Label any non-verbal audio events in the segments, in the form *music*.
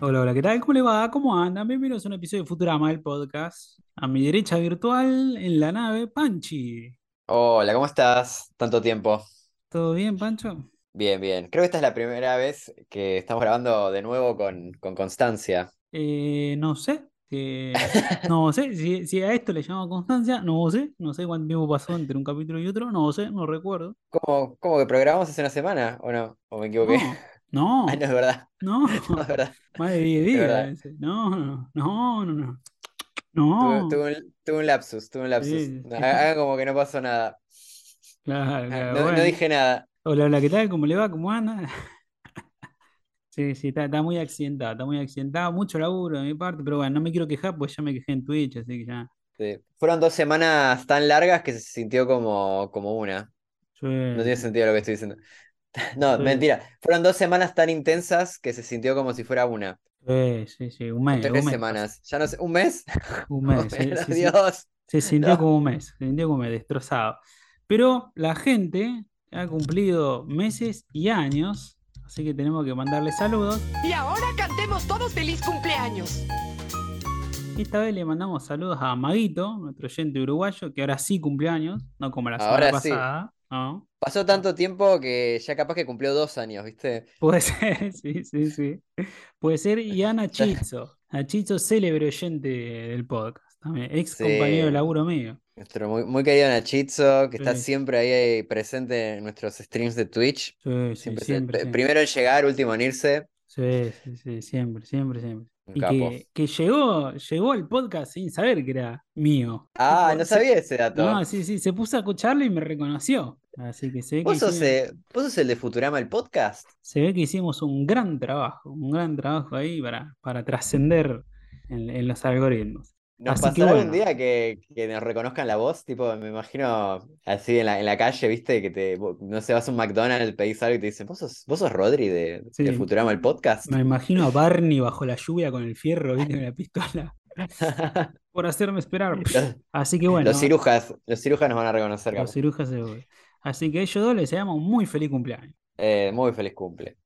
Hola, hola, ¿qué tal? ¿Cómo le va? ¿Cómo anda? Bienvenidos a un episodio de Futurama, el podcast. A mi derecha virtual, en la nave, Panchi. Hola, ¿cómo estás? Tanto tiempo. ¿Todo bien, Pancho? Bien, bien. Creo que esta es la primera vez que estamos grabando de nuevo con, con Constancia. Eh, no sé. eh, *laughs* no sé. Si, si a esto le llamo constancia, no sé. No sé cuánto tiempo pasó entre un capítulo y otro. No sé, no recuerdo. ¿Cómo, cómo que programamos hace una semana? ¿O no? ¿O me equivoqué? No, Ah, no no, es verdad. No *laughs* es no. verdad. Más de 10 Es días. No, no, no, no, no. Tuve, No. tuve un, tuve un lapsus, tuve un lapsus. Sí, Hagan como que no pasó nada. claro, Ah, claro. No, no dije nada. Hola, hola, ¿qué tal? ¿Cómo le va? ¿Cómo anda? *laughs* Sí, sí, está, está muy accidentado, está muy accidentado, mucho laburo de mi parte, pero bueno, no me quiero quejar porque ya me quejé en Twitch, así que ya. Sí. Fueron dos semanas tan largas que se sintió como, como una. Sí, No tiene sentido lo que estoy diciendo. *laughs* No, sí, mentira. Fueron dos semanas tan intensas que se sintió como si fuera una. sí, sí, sí, un mes, un tres mes semanas. Ya no sé, ¿un mes? *laughs* un Oh, mes, sí, sí, sí, Dios. se sintió No. como un mes, se sintió como destrozado. Pero la gente ha cumplido meses y años, así que tenemos que mandarle saludos. Y ahora cantemos todos feliz cumpleaños. Esta vez le mandamos saludos a Maguito, nuestro oyente uruguayo, que ahora sí cumpleaños, no como la semana Ahora sí. pasada, ¿no? Pasó tanto tiempo que ya capaz que cumplió dos años, ¿viste? Puede ser, *laughs* sí, sí, sí. Puede ser. Y a Nachitzo. *laughs* Nachitzo, célebre oyente del podcast. También, ex compañero de laburo mío. Nuestro muy, muy querido Nachitzo, que está siempre ahí presente en nuestros streams de Twitch. sí, sí, Siempre, siempre, siempre. primero en llegar, último en irse. Sí, sí, sí, siempre, siempre, siempre. Y que, que llegó, llegó al podcast sin saber que era mío. Ah, no sabía ese no, dato. sí, sí, se puso a escucharlo y me reconoció. Así que se ve que ¿Vos sos, hicimos, eh, vos sos el de Futurama, el podcast? se ve que hicimos un gran trabajo, un gran trabajo ahí para, para trascender en, en los algoritmos. ¿Nos Así que pasará algún bueno. día que, que nos reconozcan la voz? Tipo, me imagino así en la, en la calle, ¿viste? Que te, no sé, vas a un McDonald's, pedís algo y te dicen, ¿vos sos, vos sos Rodri de, de Sí, Futurama, el podcast? Me imagino a Barney bajo la lluvia con el fierro, ¿viste? *laughs* Con la pistola, *laughs* por hacerme esperar. Los, Así que los bueno, cirujas, los cirujas nos van a reconocer, los capaz. cirujas Así que a ellos dos les deseamos un muy feliz cumpleaños. Eh, muy feliz cumple.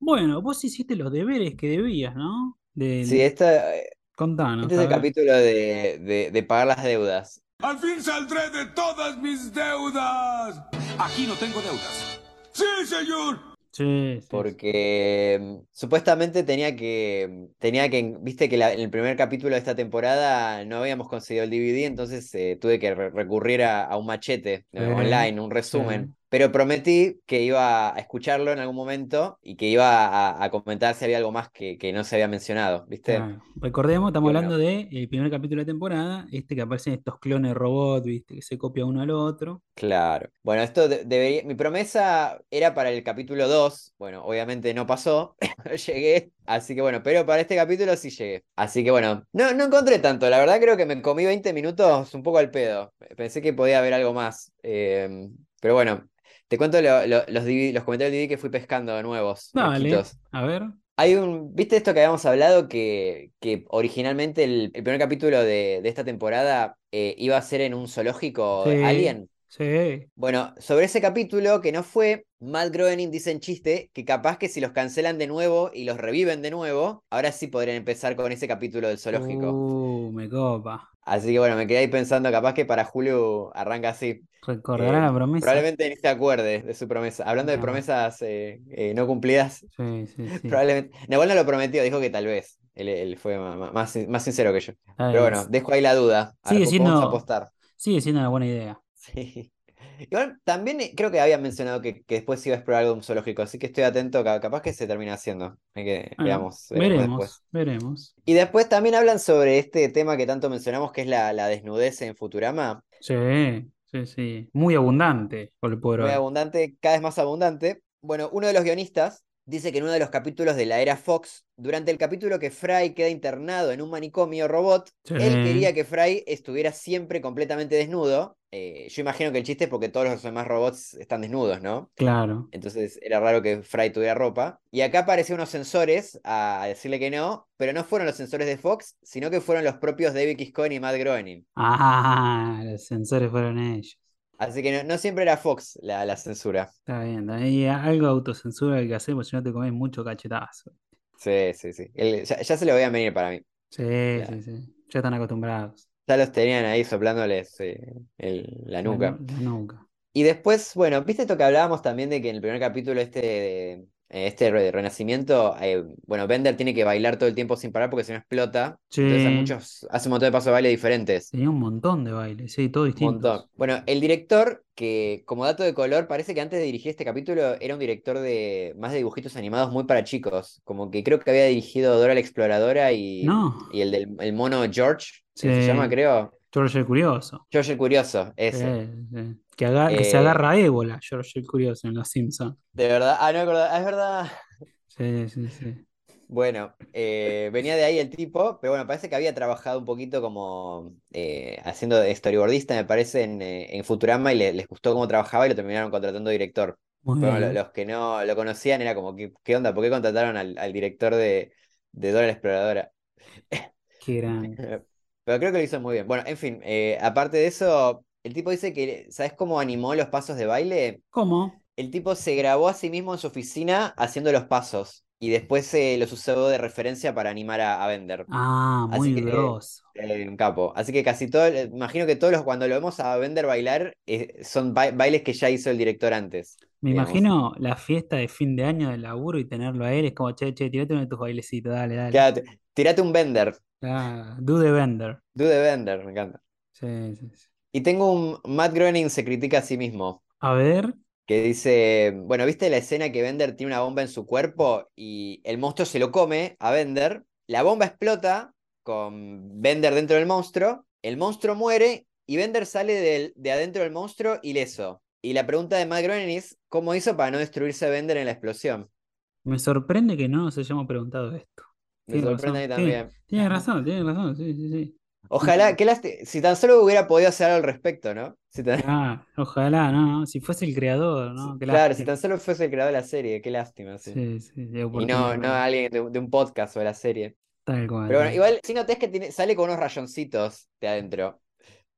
Bueno, vos hiciste los deberes que debías, ¿no? De, Sí, de- esta, contanos, este es el capítulo de, de, de pagar las deudas. Al fin saldré de todas mis deudas. Aquí no tengo deudas. Sí, señor. Sí, sí. Porque mm, supuestamente tenía que, tenía que, viste que la- en el primer capítulo de esta temporada no habíamos conseguido el DVD, entonces eh, tuve que re- recurrir a, a un machete eh, online, un sí. resumen. Pero prometí que iba a escucharlo en algún momento y que iba a, a comentar si había algo más que, que no se había mencionado, ¿viste? Recordemos, estamos bueno. hablando del primer capítulo de temporada, este que aparecen estos clones robots, ¿viste? Que se copia uno al otro. Claro. Bueno, esto de- debería. Mi promesa era para el capítulo 2. Bueno, obviamente no pasó. No *laughs* llegué. Así que bueno, pero para este capítulo sí llegué. Así que bueno, no, no encontré tanto. La verdad creo que me comí 20 minutos un poco al pedo. Pensé que podía haber algo más. Eh, pero bueno, te cuento lo- lo- los, DVD los comentarios del DVD que fui pescando de nuevos, Dale, a ver. Hay un, ¿viste esto que habíamos hablado? Que, que originalmente el, el primer capítulo de, de esta temporada eh, iba a ser en un zoológico Sí, alien. sí. Bueno, sobre ese capítulo que no fue, Matt Groening dice en chiste que capaz que si los cancelan de nuevo y los reviven de nuevo, ahora sí podrían empezar con ese capítulo del zoológico. Uh, me copa. Así que bueno, me quedé ahí pensando, capaz que para Julio arranca así. Recordará Eh, la promesa. probablemente ni se acuerde de su promesa. Hablando de promesas eh, eh, no cumplidas, Sí, sí, *laughs* sí. probablemente. Nahuel no lo prometió, dijo que tal vez. Él, él fue más, más sincero que yo. Pero bueno, dejo ahí la duda. A Sigue siendo- vamos a apostar. Sigue siendo una buena idea. *laughs* Sí. Igual también eh, creo que había mencionado que, que después iba a explorar algo zoológico, así que estoy atento, ca- capaz que se termina haciendo. Hay que, Bueno, veamos, veremos veremos. Y después también hablan sobre este tema que tanto mencionamos, que es la, la desnudez en Futurama. Sí, sí, sí. Muy abundante, Muy abundante, cada vez más abundante. Bueno, uno de los guionistas dice que en uno de los capítulos de la era Fox, durante el capítulo que Fry queda internado en un manicomio robot, Sí. él quería que Fry estuviera siempre completamente desnudo. Eh, yo imagino que el chiste es porque todos los demás robots están desnudos, ¿no? Claro. Entonces era raro que Fry tuviera ropa. Y acá aparecieron unos sensores a decirle que no, pero no fueron los sensores de Fox, sino que fueron los propios David. Cohen y Matt Groening. Ah, los sensores fueron ellos. Así que no, no siempre era Fox la, la censura. Está bien, está bien. Y algo de autocensura hay que hacer, porque si no te comes mucho cachetazo. Sí, sí, sí. El- ya, ya se lo veían venir para mí. Sí, sí, sí. Ya están acostumbrados. Ya los tenían ahí soplándoles eh, el- la La nuca. nu- la nuca. Y después, bueno, viste esto que hablábamos también de que en el primer capítulo este, de- este re- renacimiento, eh, bueno, Bender tiene que bailar todo el tiempo sin parar porque si no explota. Entonces Sí. muchos, hace un montón de pasos de baile diferentes. Tenía un montón de bailes, sí, todos Un montón. Bueno, el director, que como dato de color, parece que antes de dirigir este capítulo era un director de más de dibujitos animados muy para chicos. Como que creo que había dirigido Dora la Exploradora y, No. y el del el mono George, que se llama, creo. George el Curioso. George el Curioso, ese. Que, se Eh, agarra a ébola, George el Curioso en Los Simpsons. De verdad, ah, no es verdad. Sí, sí, sí. Bueno, eh, venía de ahí el tipo, pero bueno, parece que había trabajado un poquito como eh, haciendo storyboardista, me parece, en, en Futurama y le- les gustó cómo trabajaba y lo terminaron contratando director. Pero los que no lo conocían era como, ¿qué, qué onda? ¿Por qué contrataron al, al director de, de Dora la Exploradora? Qué grande. *laughs* Pero creo que lo hizo muy bien. Bueno, en fin, eh, aparte de eso, el tipo dice que, ¿sabes cómo animó los pasos de baile? ¿Cómo? El tipo se grabó a sí mismo en su oficina haciendo los pasos y después se los usó de referencia para animar a, a Bender. Ah, Así muy que, grosso. eh, un capo. Así que casi todo, eh, imagino que todos los, cuando lo vemos a Bender bailar, eh, son ba- bailes que ya hizo el director antes, Me digamos. imagino la fiesta de fin de año del laburo y tenerlo a él. Es como, che, che, tirate uno de tus bailecitos, dale, dale. Quédate, tirate un Bender, Ah, do the Bender. do de Bender, me encanta. Sí, sí, sí. Y tengo un Matt Groening se critica a sí mismo. A ver. que dice, bueno, ¿viste la escena que Bender tiene una bomba en su cuerpo y el monstruo se lo come a Bender? La bomba explota con Bender dentro del monstruo, el monstruo muere y Bender sale del- de adentro del monstruo ileso. Y la pregunta de Matt Groening es, ¿cómo hizo para no destruirse Bender en la explosión? Me sorprende que no nos hayamos preguntado esto. Me sorprende razón. También. Tienes razón, tienes razón, sí, sí, sí. Ojalá, qué lásti- si tan solo hubiera podido hacer algo al respecto, ¿no? Si tan- Ah, ojalá, no, no, si fuese el creador, ¿no? Qué Claro, si tan solo fuese el creador de la serie, qué lástima, sí. Sí, sí, Y no, no alguien de, de un podcast o de la serie. Tal cual. Pero bueno, igual sí notés que tiene, sale con unos rayoncitos de adentro.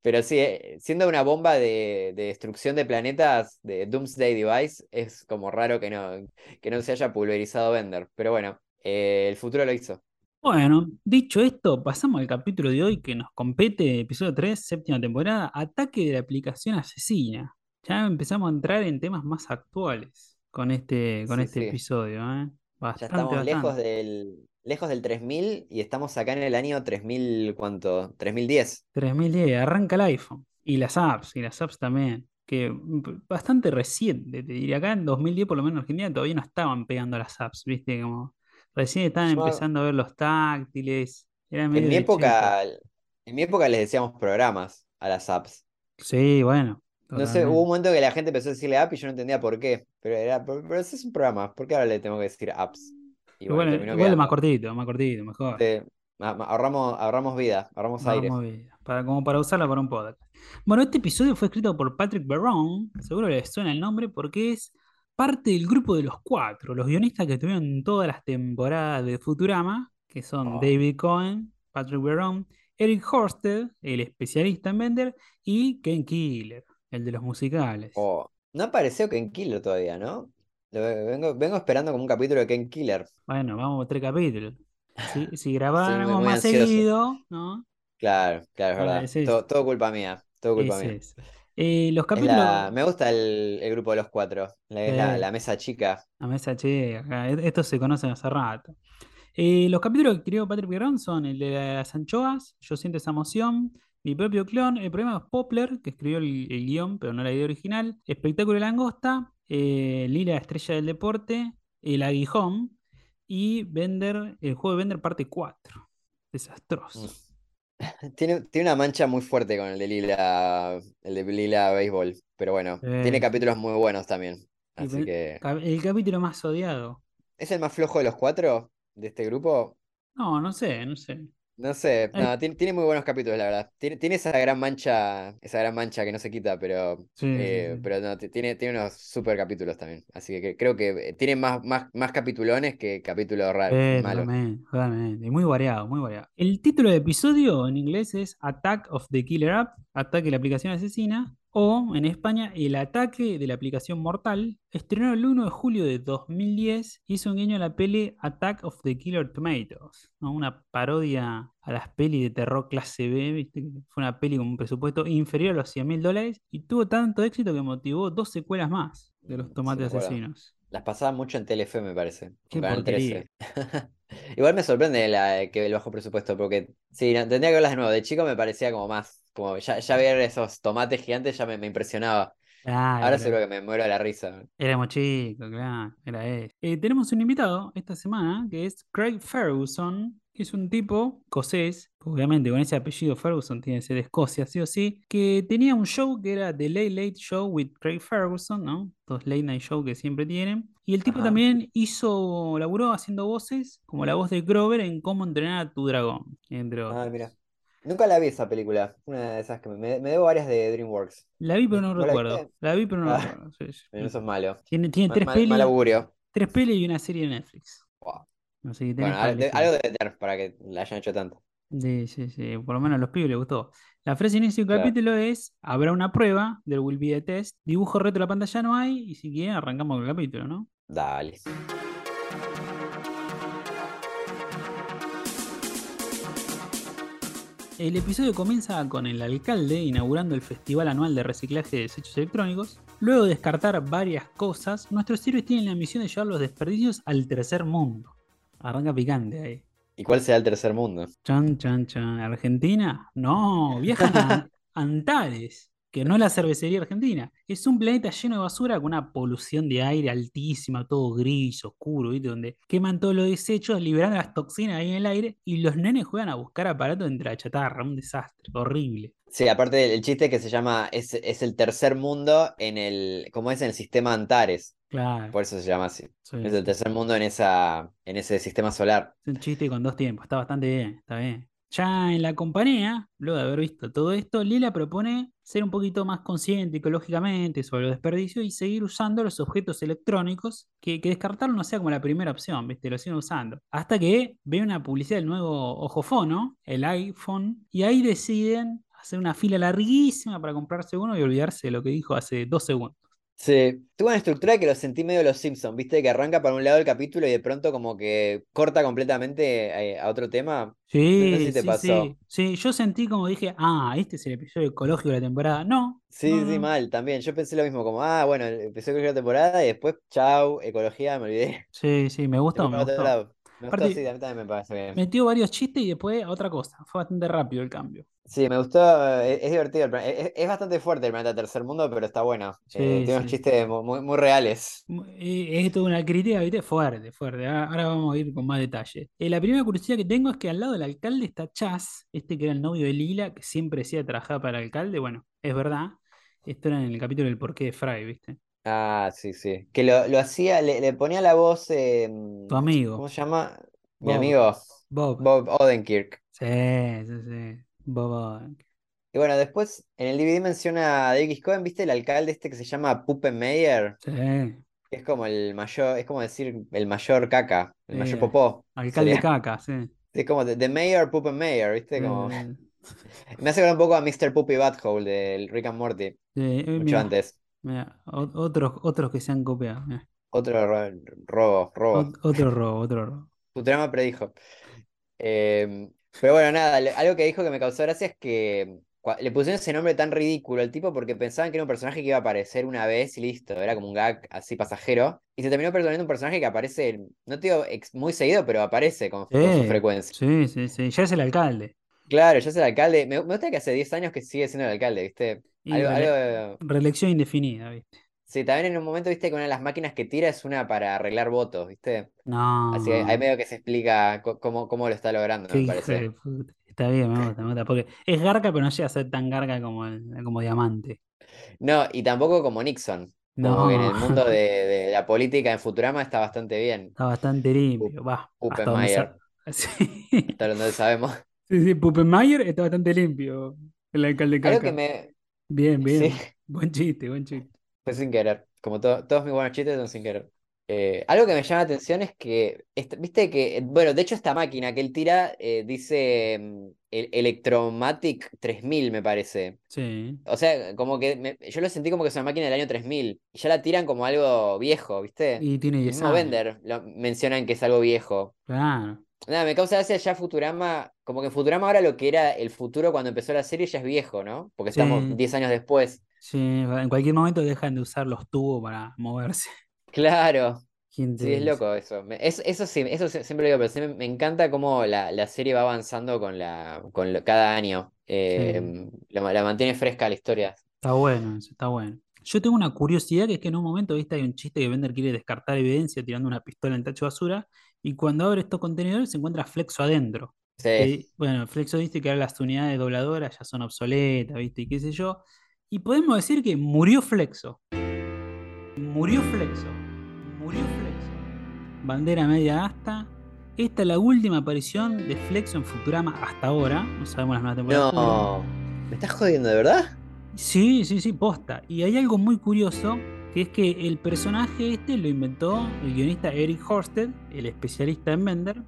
Pero sí, eh, siendo una bomba de, de destrucción de planetas, de Doomsday Device, es como raro que no, que no se haya pulverizado Bender. Pero bueno, eh, el futuro lo hizo. Bueno, dicho esto, pasamos al capítulo de hoy que nos compete, episodio 3, séptima temporada, Ataque de la aplicación asesina. Ya empezamos a entrar en temas más actuales con este, con Sí, este sí. episodio, ¿eh? Ya Bastante, estamos lejos del, lejos del 3000 y estamos acá en el año 3000, ¿cuánto? 3010. 3010, arranca el iPhone. Y las apps, y las apps también. Que mm, bastante reciente, te diría. Acá en 2010, por lo menos en Argentina, todavía no estaban pegando las apps, ¿viste? Como recién estaban Yo- empezando a ver los táctiles. Era En mi época, en mi época les decíamos programas a las apps. Sí, bueno. No sé, hubo un momento que la gente empezó a decirle app y yo no entendía por qué. Pero era, pero, pero ese es un programa, ¿por qué ahora le tengo que decir apps? Y bueno, Igual, igual es más cortito, más cortito, mejor. Sí, ahorramos, ahorramos vida, ahorramos aire. Vamos bien, para, como para usarla para un podcast. Bueno, este episodio fue escrito por Patrick Barron, seguro les suena el nombre porque es parte del grupo de los cuatro, los guionistas que tuvieron todas las temporadas de Futurama, que son Oh. David Cohen, Patrick Barron, Eric Horsted, el especialista en Bender, y Ken Killer, el de los musicales. Oh, no apareció Ken Killer todavía, ¿no? Vengo, vengo esperando como un capítulo de Ken Killer. Bueno, vamos a tres capítulos. Si, si *laughs* grabáramos más ansioso. seguido, ¿no? Claro, claro, es verdad. Todo, todo culpa mía, todo culpa mía. Eh, los capítulos. la, me gusta el, el grupo de los cuatro, la, es la, mesa chica. La mesa chica, e- estos se conocen hace rato. Eh, los capítulos que escribió Patrick Perón son el de las anchoas, Yo siento esa emoción, Mi propio clon, el problema es Poplar, que escribió el, el guion, pero no la idea original, Espectáculo de Langosta, eh, Lila, Estrella del Deporte, El Aguijón y Bender, el juego de Bender parte 4. Desastroso. *laughs* Tiene, tiene una mancha muy fuerte con el de Lila, el de Lila Béisbol, pero bueno, tiene capítulos muy buenos también. Así que, El capítulo más odiado. ¿es el más flojo de los cuatro de este grupo? No, no sé, no sé. No sé, no, tiene, tiene muy buenos capítulos, la verdad. Tiene, tiene esa gran mancha, esa gran mancha que no se quita, pero, Sí, eh, sí. pero no, ti- tiene, tiene unos super capítulos también. Así que, que creo que tiene más, más, más capitulones que capítulos raros, Eh, malos. totalmente, totalmente. Muy variado, muy variado. El título del episodio en inglés es Attack of the Killer App, Ataque de la aplicación asesina. O en España, El ataque de la aplicación mortal. Estrenó el 1 de julio de 2010. Hizo un guiño a la peli Attack of the Killer Tomatoes. ¿no? Una parodia a las pelis de terror clase B. ¿viste? Fue una peli con un presupuesto inferior a los 100 mil dólares. Y tuvo tanto éxito que motivó dos secuelas más de los tomates asesinos. Las pasaba mucho en Telefe, me parece. Qué en Canal porquería. 13. *laughs* Igual me sorprende la, que el bajo presupuesto, porque sí, no, tendría que verlas de nuevo. De chico me parecía como más, como ya, ya ver esos tomates gigantes ya me, me impresionaba. Ahora seguro que me muero de la risa. Éramos chicos, claro, era él. Eh, tenemos un invitado esta semana que es Craig Ferguson, que es un tipo escocés, obviamente con ese apellido Ferguson tiene que ser de Escocia, sí o sí, que tenía un show que era The Late Late Show with Craig Ferguson, ¿no? Dos late night show que siempre tienen. Y el tipo Ajá. también hizo, laburó haciendo voces, como la voz de Grover en Cómo entrenar a tu dragón, entre otros. Ah, mira. Nunca la vi esa película. Una de esas que me, me, debo varias de DreamWorks. La vi pero no ¿No la recuerdo. La vi pero no Ah. recuerdo. sí, sí. Eso es malo. Tiene, tiene tres mal, pelis, mal augurio. tres pelis y una serie de Netflix. Buah. Así que Bueno, algo de tener para que la hayan hecho tanto. Sí, sí, sí. Por lo menos a los pibes les gustó. La frase de inicio del Claro. capítulo es: habrá una prueba, there will be a test. Dibujo reto la pantalla no hay. Y si quieren, arrancamos con el capítulo, ¿no? Dale. El episodio comienza con el alcalde inaugurando el festival anual de reciclaje de desechos electrónicos. Luego de descartar varias cosas, nuestros héroes tienen la misión de llevar los desperdicios al tercer mundo. Arranca picante ahí. ¿Y cuál será el tercer mundo? Chan, chan, chan. ¿Argentina? No, viajan a *laughs* Antares, que no es la cervecería argentina. Es un planeta lleno de basura con una polución de aire altísima, todo gris, oscuro, ¿viste? Donde queman todos los desechos, liberando las toxinas ahí en el aire, y los nenes juegan a buscar aparatos entre la chatarra. Un desastre, horrible. Sí, aparte el chiste que se llama, es, es el tercer mundo en el, como es en el sistema Antares, Claro. por eso se llama así. sí, Es el tercer mundo en esa, en ese sistema solar. Es un chiste con dos tiempos, está bastante bien, está bien. Ya en la compañía, luego de haber visto todo esto, Lila propone ser un poquito más consciente ecológicamente sobre los desperdicios y seguir usando los objetos electrónicos, que, que descartarlo no sea como la primera opción, ¿viste? Lo siguen usando. Hasta que ve una publicidad del nuevo ojofono, el iPhone, y ahí deciden hacer una fila larguísima para comprarse uno y olvidarse de lo que dijo hace dos segundos. Sí, tuvo una estructura que lo sentí medio Los Simpsons, ¿viste? Que arranca para un lado el capítulo y de pronto como que corta completamente eh, a otro tema. No sé Sí, si te sí, pasó. sí. Sí, yo sentí como dije, ah, este es el episodio ecológico de la temporada. No, Sí, no, sí, no. mal, también. Yo pensé lo mismo, como, ah, bueno, empezó la temporada y después, chau, ecología, me olvidé. Sí, sí, me fue me gustó. Me gustó, sí, a mí también me parece bien. Metió varios chistes y después otra cosa. Fue bastante rápido el cambio. Sí, me gustó, es, es divertido. el plan- Es, es bastante fuerte el planeta Tercer Mundo, pero está bueno. Sí, Eh, tiene unos sí. chistes mu- muy, muy reales. Es toda una crítica, ¿viste? Fuerte, fuerte. Ahora, ahora vamos a ir con más detalle. Eh, la primera curiosidad que tengo es que al lado del alcalde está Chas, este que era el novio de Lila, que siempre decía trabajar para el alcalde. Bueno, es verdad. Esto era en el capítulo del porqué de Fry, ¿viste? Ah, sí, sí. Que lo, lo hacía, le, le ponía la voz, eh, Tu amigo, ¿cómo se llama? Mi amigo, Bob. Bob Odenkirk. Sí, sí, sí. Y bueno, después en el DVD menciona a David Cohen, ¿viste? El alcalde este que se llama Puppenmeyer, Sí. es como el mayor, es como decir el mayor caca, el mayor Eh, popó. Alcalde Sería. caca, sí. Es como The, the Mayor Puppenmeyer, ¿viste? Como... Eh, *laughs* Me hace un poco a Mr. Puppy Butthole del Rick and Morty, sí, eh, mucho mira, antes. mira, otros, otros que se han copiado. mira. Otro ro- robo, robo. Ot- otro robo, otro robo. Futurama predijo. Em, pero bueno, nada, algo que dijo que me causó gracia es que le pusieron ese nombre tan ridículo al tipo porque pensaban que era un personaje que iba a aparecer una vez y listo, era como un gag así pasajero. Y se terminó poniendo un personaje que aparece, no te digo muy seguido, pero aparece con, con su frecuencia. sí, sí, sí. Ya es el alcalde. Claro, ya es el alcalde. Me, me gusta que hace 10 años que sigue siendo el alcalde, ¿viste? Algo, algo- reelección indefinida, ¿viste? Sí, también en un momento, viste, que una de las máquinas que tira es una para arreglar votos, ¿viste? Así que ahí No, medio que se explica cómo, cómo lo está logrando, me parece. Está bien, me gusta, me gusta. Porque es garca, pero no llega a ser tan garca como, el- como diamante. No, y tampoco como Nixon. Como que en el No, mundo de, de la política en Futurama está bastante bien. está bastante limpio. Va, sa- *laughs* Sí, hasta donde sabemos. sí, sí, Puppenmeyer está bastante limpio. El alcalde Algo que me. Bien, Sí, bien. Buen chiste, buen chiste. Fue sin querer. Como to- todos mis buenos chistes son sin querer. Eh, algo que me llama la atención es que, viste que, bueno, de hecho esta máquina que él tira eh, dice mm, el Electromatic 3000, me parece. Sí. O sea, como que me- yo lo sentí como que es una máquina del año 3000. Y ya la tiran como algo viejo, ¿viste? Y tiene El 10 mismo años. Bender lo mencionan que es algo viejo. Claro. Nada, me causa gracia ya Futurama, como que Futurama ahora lo que era el futuro cuando empezó la serie ya es viejo, ¿no? Porque estamos Sí. 10 años después. Sí, en cualquier momento dejan de usar los tubos para moverse. *laughs* Claro. ¿Quién te Sí, es loco eso. Me- es- eso sí, eso siempre lo digo, pero sí me, encanta cómo la, la serie va avanzando con la, con lo- cada año. Eh, la, la mantiene fresca la historia. Está bueno, eso está bueno. Yo tengo una curiosidad que es que en un momento, viste, hay un chiste que Bender quiere descartar evidencia tirando una pistola en el tacho de basura y cuando abre estos contenedores se encuentra Flexo adentro. Sí. Que, bueno, Flexo dice que ahora las unidades dobladoras ya son obsoletas, viste, y qué sé yo. Y podemos decir que murió Flexo. Murió Flexo. Murió Flexo. Bandera media asta. Esta es la última aparición de Flexo en Futurama hasta ahora. No sabemos las nuevas temporadas. No, ¿me estás jodiendo de verdad? Sí, sí, sí, posta. Y hay algo muy curioso, que es que el personaje este lo inventó el guionista Eric Horsted, el especialista en Bender,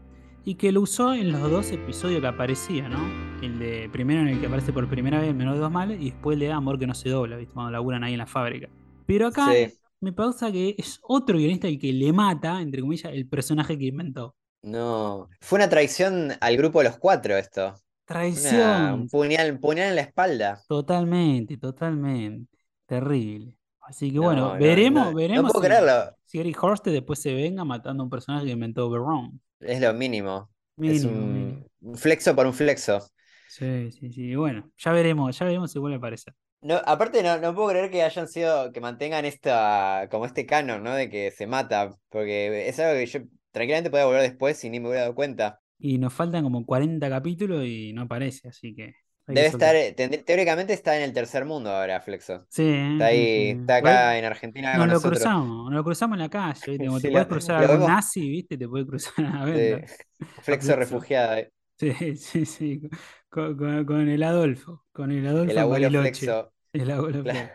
y que lo usó en los dos episodios que aparecía, ¿no? El de primero en el que aparece por primera vez Menor de dos males y después el de Amor que no se dobla, ¿viste? Cuando laburan ahí en la fábrica. Pero acá Sí. me pasa que es otro guionista el que le mata, entre comillas, el personaje que inventó. No. Fue una traición al grupo de los cuatro esto. Una, Traición. un puñal, puñal en la espalda. Totalmente, totalmente. Terrible. Así que No, bueno, no, veremos, no, no veremos puedo si, creerlo. si Eric Horsted después se venga matando a un personaje que inventó Verón. Es lo mínimo. Es Mínimo, un, mínimo. un flexo por un flexo. Sí, sí, sí. Bueno, ya veremos, ya veremos si vuelve a aparecer. No, aparte no, no puedo creer que hayan sido, que mantengan esta, como este canon, ¿no? De que se mata, porque es algo que yo tranquilamente podía volver después y ni me hubiera dado cuenta. Y nos faltan como 40 capítulos y no aparece, así que Debe estar, tendr- teóricamente está en el tercer mundo ahora, Flexo. Sí, Está sí, ahí, sí. está acá en Argentina nos lo nosotros. cruzamos, nos lo cruzamos en la calle, *laughs* Sí, te lo- puedes cruzar a vemos. nazi, ¿viste? Te puedes cruzar a Sí, Bender. *laughs* Flexo Flexo. refugiada, eh. *laughs* Sí, sí, sí. Con, con- con el Adolfo, con el Adolfo el abuelo Bariloche. Flexo. El abuelo Claro.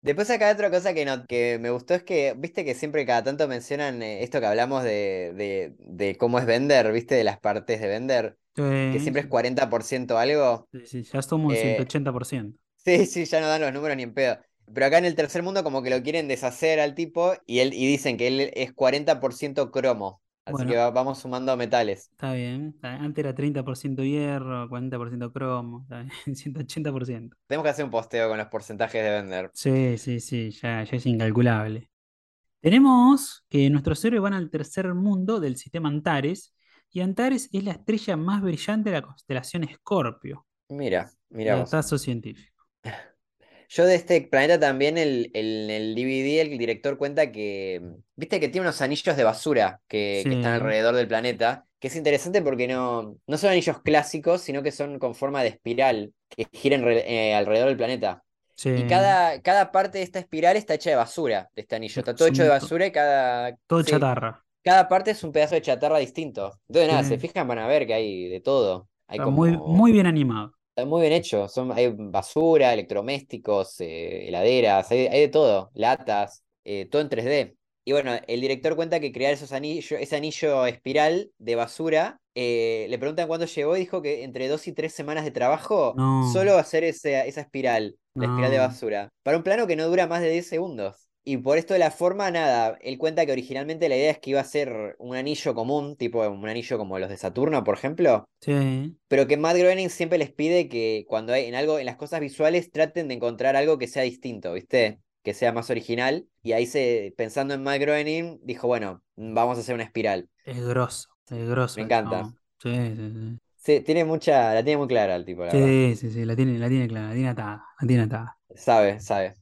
Después acá otra cosa que, no, que me gustó es que, viste que siempre cada tanto mencionan eh, esto que hablamos de, de, de cómo es vender, viste, de las partes de vender, que siempre es sí. 40% algo. Sí, sí, ya somos un Eh, 180%. Sí, sí, ya no dan los números ni en pedo. Pero acá en el tercer mundo como que lo quieren deshacer al tipo y él y dicen que él es 40% cromo. Así Bueno. que va- vamos sumando metales. Está bien. está bien. Antes era 30% hierro, 40% cromo, está bien, *laughs* 180%. Tenemos que hacer un posteo con los porcentajes de vender. Sí, sí, sí, ya, ya es incalculable. Tenemos que nuestros héroes van al tercer mundo del sistema Antares, y Antares es la estrella más brillante de la constelación Escorpio. Mira, mira. Datazo científico. Yo de este planeta también, el, el- el DVD, el director cuenta que, viste que tiene unos anillos de basura que, que están alrededor del planeta, que es interesante porque no, no son anillos clásicos, sino que son con forma de espiral, que giran re- eh, alrededor del planeta. Sí, Y cada, cada parte de esta espiral está hecha de basura, de este anillo. Está todo hecho de basura y cada, todo sí, chatarra. Cada parte es un pedazo de chatarra distinto. Entonces, nada, Sí. se fijan, van a ver que hay de todo. Hay Está como... muy, muy bien animado. Está muy bien hecho. Son, hay basura, electrodomésticos, eh, heladeras, hay, hay de todo, latas, eh, todo en 3D. Y bueno, el director cuenta que crear esos anillos, ese anillo espiral de basura, eh, le preguntan cuánto llevó y dijo que entre dos y tres semanas de trabajo No. solo hacer ese- esa espiral, la espiral de basura, para un plano que no dura más de 10 segundos. Y por esto de la forma, nada, él cuenta que originalmente la idea es que iba a ser un anillo común, tipo un anillo como los de Saturno, por ejemplo. Sí, Pero que Matt Groening siempre les pide que cuando hay en algo, en las cosas visuales, traten de encontrar algo que sea distinto, ¿viste? Que sea más original. Y ahí se, pensando en Matt Groening, dijo, bueno, vamos a hacer una espiral. es grosso, es grosso. Me encanta. Sí, sí, sí. Sí, tiene mucha, la tiene muy clara el tipo, la verdad. Sí, sí, sí, la tiene, la tiene clara, la tiene atada, la tiene atada. Sabe, sabe.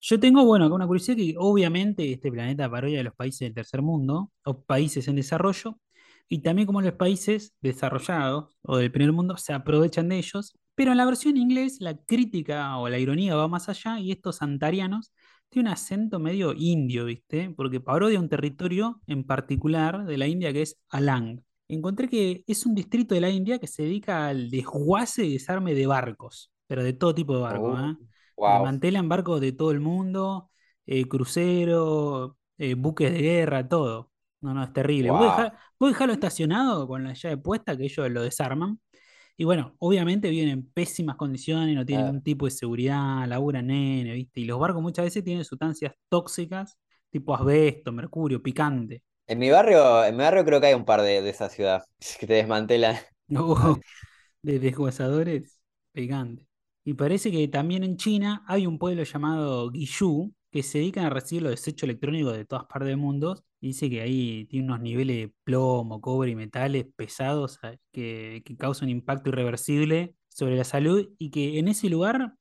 Yo tengo, bueno, acá una curiosidad que obviamente este planeta parodia de los países del tercer mundo o países en desarrollo y también como los países desarrollados o del primer mundo se aprovechan de ellos, pero en la versión inglés la crítica o la ironía va más allá y estos antarianos tienen un acento medio indio, ¿viste? Porque parodia un territorio en particular de la India que es Alang. Encontré que es un distrito de la India que se dedica al desguace y desarme de barcos, pero de todo tipo de barcos, ¿eh? Wow. Barcos de todo el mundo, eh, cruceros, eh, buques de guerra, todo. No, no, es terrible. Wow. dejá- vos dejalo estacionado con la llave puesta, que ellos lo desarman. Y bueno, obviamente vienen en pésimas condiciones, no tienen ningún tipo de seguridad, laburan nene, ¿viste? Y los barcos muchas veces tienen sustancias tóxicas, tipo asbesto, mercurio, picante. En mi barrio, en mi barrio creo que hay un par de, de esa ciudad *laughs* que te desmantelan. *laughs* No, de deshuesadores picantes. Y parece que también en China hay un pueblo llamado Guizhou que se dedican a recibir los desechos electrónicos de todas partes del mundo. Y dice que ahí tiene unos niveles de plomo, cobre y metales pesados que, que causan un impacto irreversible sobre la salud y que en ese lugar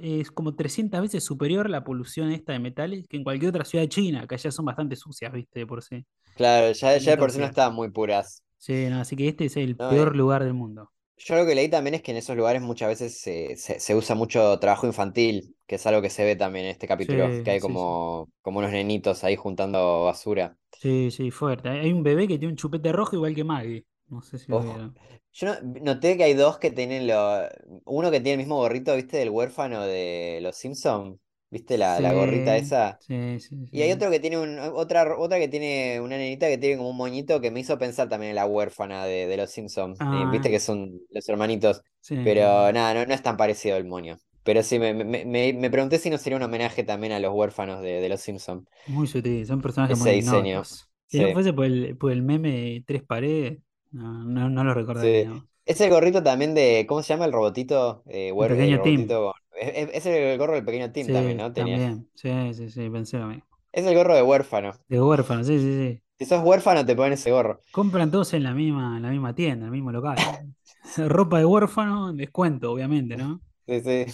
es como 300 veces superior la polución esta de metales que en cualquier otra ciudad de China, que allá son bastante sucias, viste, de por sí. Claro, ya, ya de por sí no estaban muy puras. Sí, no, así que este es el No, peor eh, lugar del mundo. Yo lo que leí también es que en esos lugares muchas veces se, se- se usa mucho trabajo infantil, que es algo que se ve también en este capítulo, que hay sí, sí. como, como unos nenitos ahí juntando basura. Sí, sí, fuerte. Hay un bebé que tiene un chupete rojo igual que Maggie. No sé si lo vieron. yo no- noté que hay dos que tienen lo, uno que tiene el mismo gorrito, ¿viste? Del huérfano de los Simpson, ¿viste? La, la gorrita esa. sí, sí, Y hay otro que tiene un, otra, otra que tiene una nenita que tiene como un moñito que me hizo pensar también en la huérfana de, de los Simpsons. Viste Ah, que son los hermanitos. sí, Pero nada, no, no es tan parecido el moño. Pero sí, me, me, me, me pregunté si no sería un homenaje también a los huérfanos de, de los Simpsons. Muy sutil, son personajes Ese muy diseño. Si no fuese por el, por el meme de tres paredes, no, no, no lo sí. recordaríamos. Es el gorrito también de, ¿cómo se llama el robotito? Eh, El huer- el pequeño Tim. robotito. Es, es- es el gorro del pequeño Tim también, ¿no? Tenía. también. Sí, sí, sí, pensé lo mismo. Es el gorro de huérfano. De huérfano, sí, sí, sí. Si sos huérfano, te ponen ese gorro. Compran todos en la misma, en la misma tienda, en el mismo local. *laughs* Ropa de huérfano, descuento, obviamente, ¿no? Sí, sí.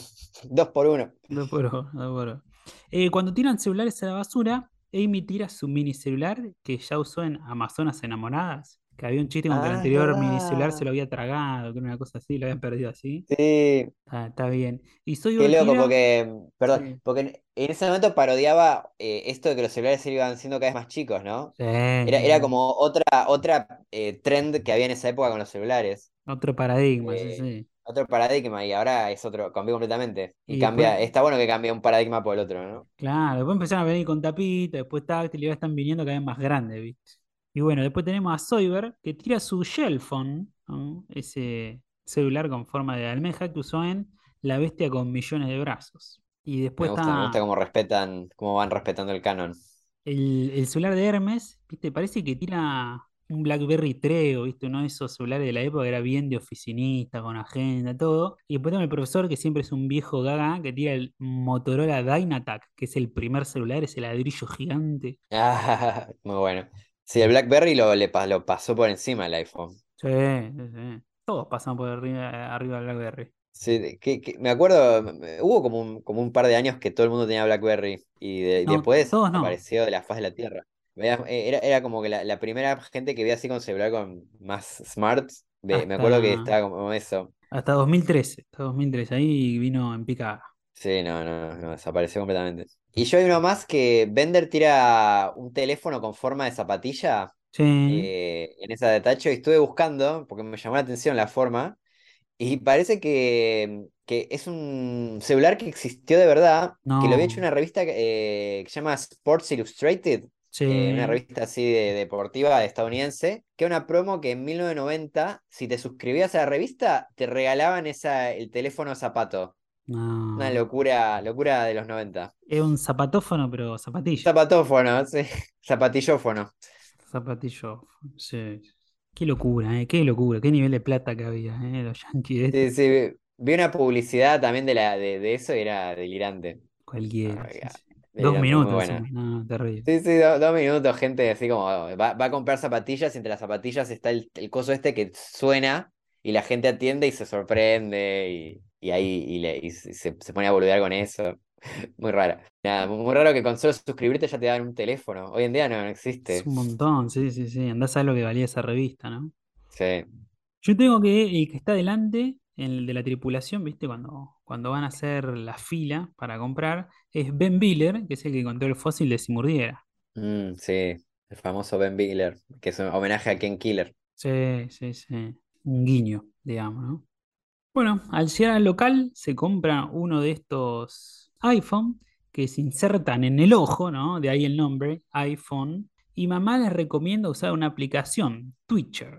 Dos por uno. Dos por uno, dos por uno. Eh, cuando tiran celulares a la basura, Amy tira su mini celular que ya usó en Amazonas Enamoradas. Que había un chiste con que el Ah, anterior mini celular se lo había tragado, que era una cosa así, lo habían perdido así. Sí. Está, está bien. Y soy Qué loco, porque, perdón, Sí, porque en, en ese momento parodiaba eh, esto de que los celulares iban siendo cada vez más chicos, ¿no? sí, Era, sí, era sí. como otra, otra eh, trend que había en esa época con los celulares. Otro paradigma, sí, Eh, sí. otro paradigma y ahora es otro, cambió completamente. Y Y cambia, después, está bueno que cambie un paradigma por el otro, ¿no? claro, después empezaron a venir con tapita, después táctil, y ahora están viniendo cada vez más grandes, ¿viste? Y bueno, después tenemos a Soyber que tira su Shell Phone, ¿no? Ese celular con forma de almeja que usó en La Bestia con millones de brazos. Y Me después gusta, me gusta cómo respetan, cómo van respetando el canon. el, el celular de Hermes, ¿viste? Parece que tira un BlackBerry Treo, ¿viste? Uno de esos celulares de la época que era bien de oficinista, con agenda, todo. Y después tenemos el profesor que siempre es un viejo gaga que tira el Motorola Dynatac, que es el primer celular, ese ladrillo gigante. *laughs* Ah, muy bueno. Sí, el BlackBerry lo, le, lo pasó por encima el iPhone. Sí, sí, sí. Todos pasan por arriba, arriba del BlackBerry. Sí, que, que- me acuerdo, hubo como un, como un par de años que todo el mundo tenía BlackBerry y de- No, después no. apareció de la faz de la tierra. Era, era como que la, la primera gente que veía así con celular con más smart, me acuerdo que estaba como eso. hasta 2013. Hasta 2013. Ahí vino en picada. Sí, no, no, no, desapareció completamente. Y yo hay uno más que Bender tira un teléfono con forma de zapatilla Sí, eh, en esa de tacho y estuve buscando porque me llamó la atención la forma y parece que, que es un celular que existió de verdad, que lo había hecho una revista que, eh, que se llama Sports Illustrated, eh, una Sí. revista así de, deportiva estadounidense, que era una promo que en 1990, si te suscribías a la revista, te regalaban esa, el teléfono zapato. Una No. locura, locura de los 90. Es un zapatófono, pero zapatilla. Zapatófono, sí. Zapatillófono. Zapatillo. Sí. Qué locura, ¿eh? Qué locura. Qué nivel de plata que había, ¿eh? Los yankees Sí, sí, vi una publicidad también de, la, de, de eso y era delirante. No, Cualquiera, era sí. Dos minutos encima. No, terrible. Sí, sí, do- dos minutos, gente así como va, va a comprar zapatillas y entre las zapatillas está el, el coso este que suena y la gente atiende y se sorprende y, y ahí y le- y se, se- pone a boludear con eso. *laughs* Muy rara. Nada, muy, raro que con solo suscribirte ya te dan un teléfono. Hoy en día no, no Es existe. un montón, sí, sí, sí. Andás a lo que valía esa revista, ¿no? Sí. Yo tengo que el que está delante, el de la tripulación, ¿viste? Cuando, cuando van a hacer la fila para comprar, es Ben Biller, que es el que encontró el fósil de Simurdiera. Mm, sí, el famoso Ben Bigler, que es un homenaje a Ken Killer. Sí, sí, sí. Un guiño, digamos, ¿no? Bueno, al llegar al local se compra uno de estos iPhone que se insertan en el ojo, ¿no? De ahí el nombre, iPhone. Y mamá les recomienda usar una aplicación, Twitcher.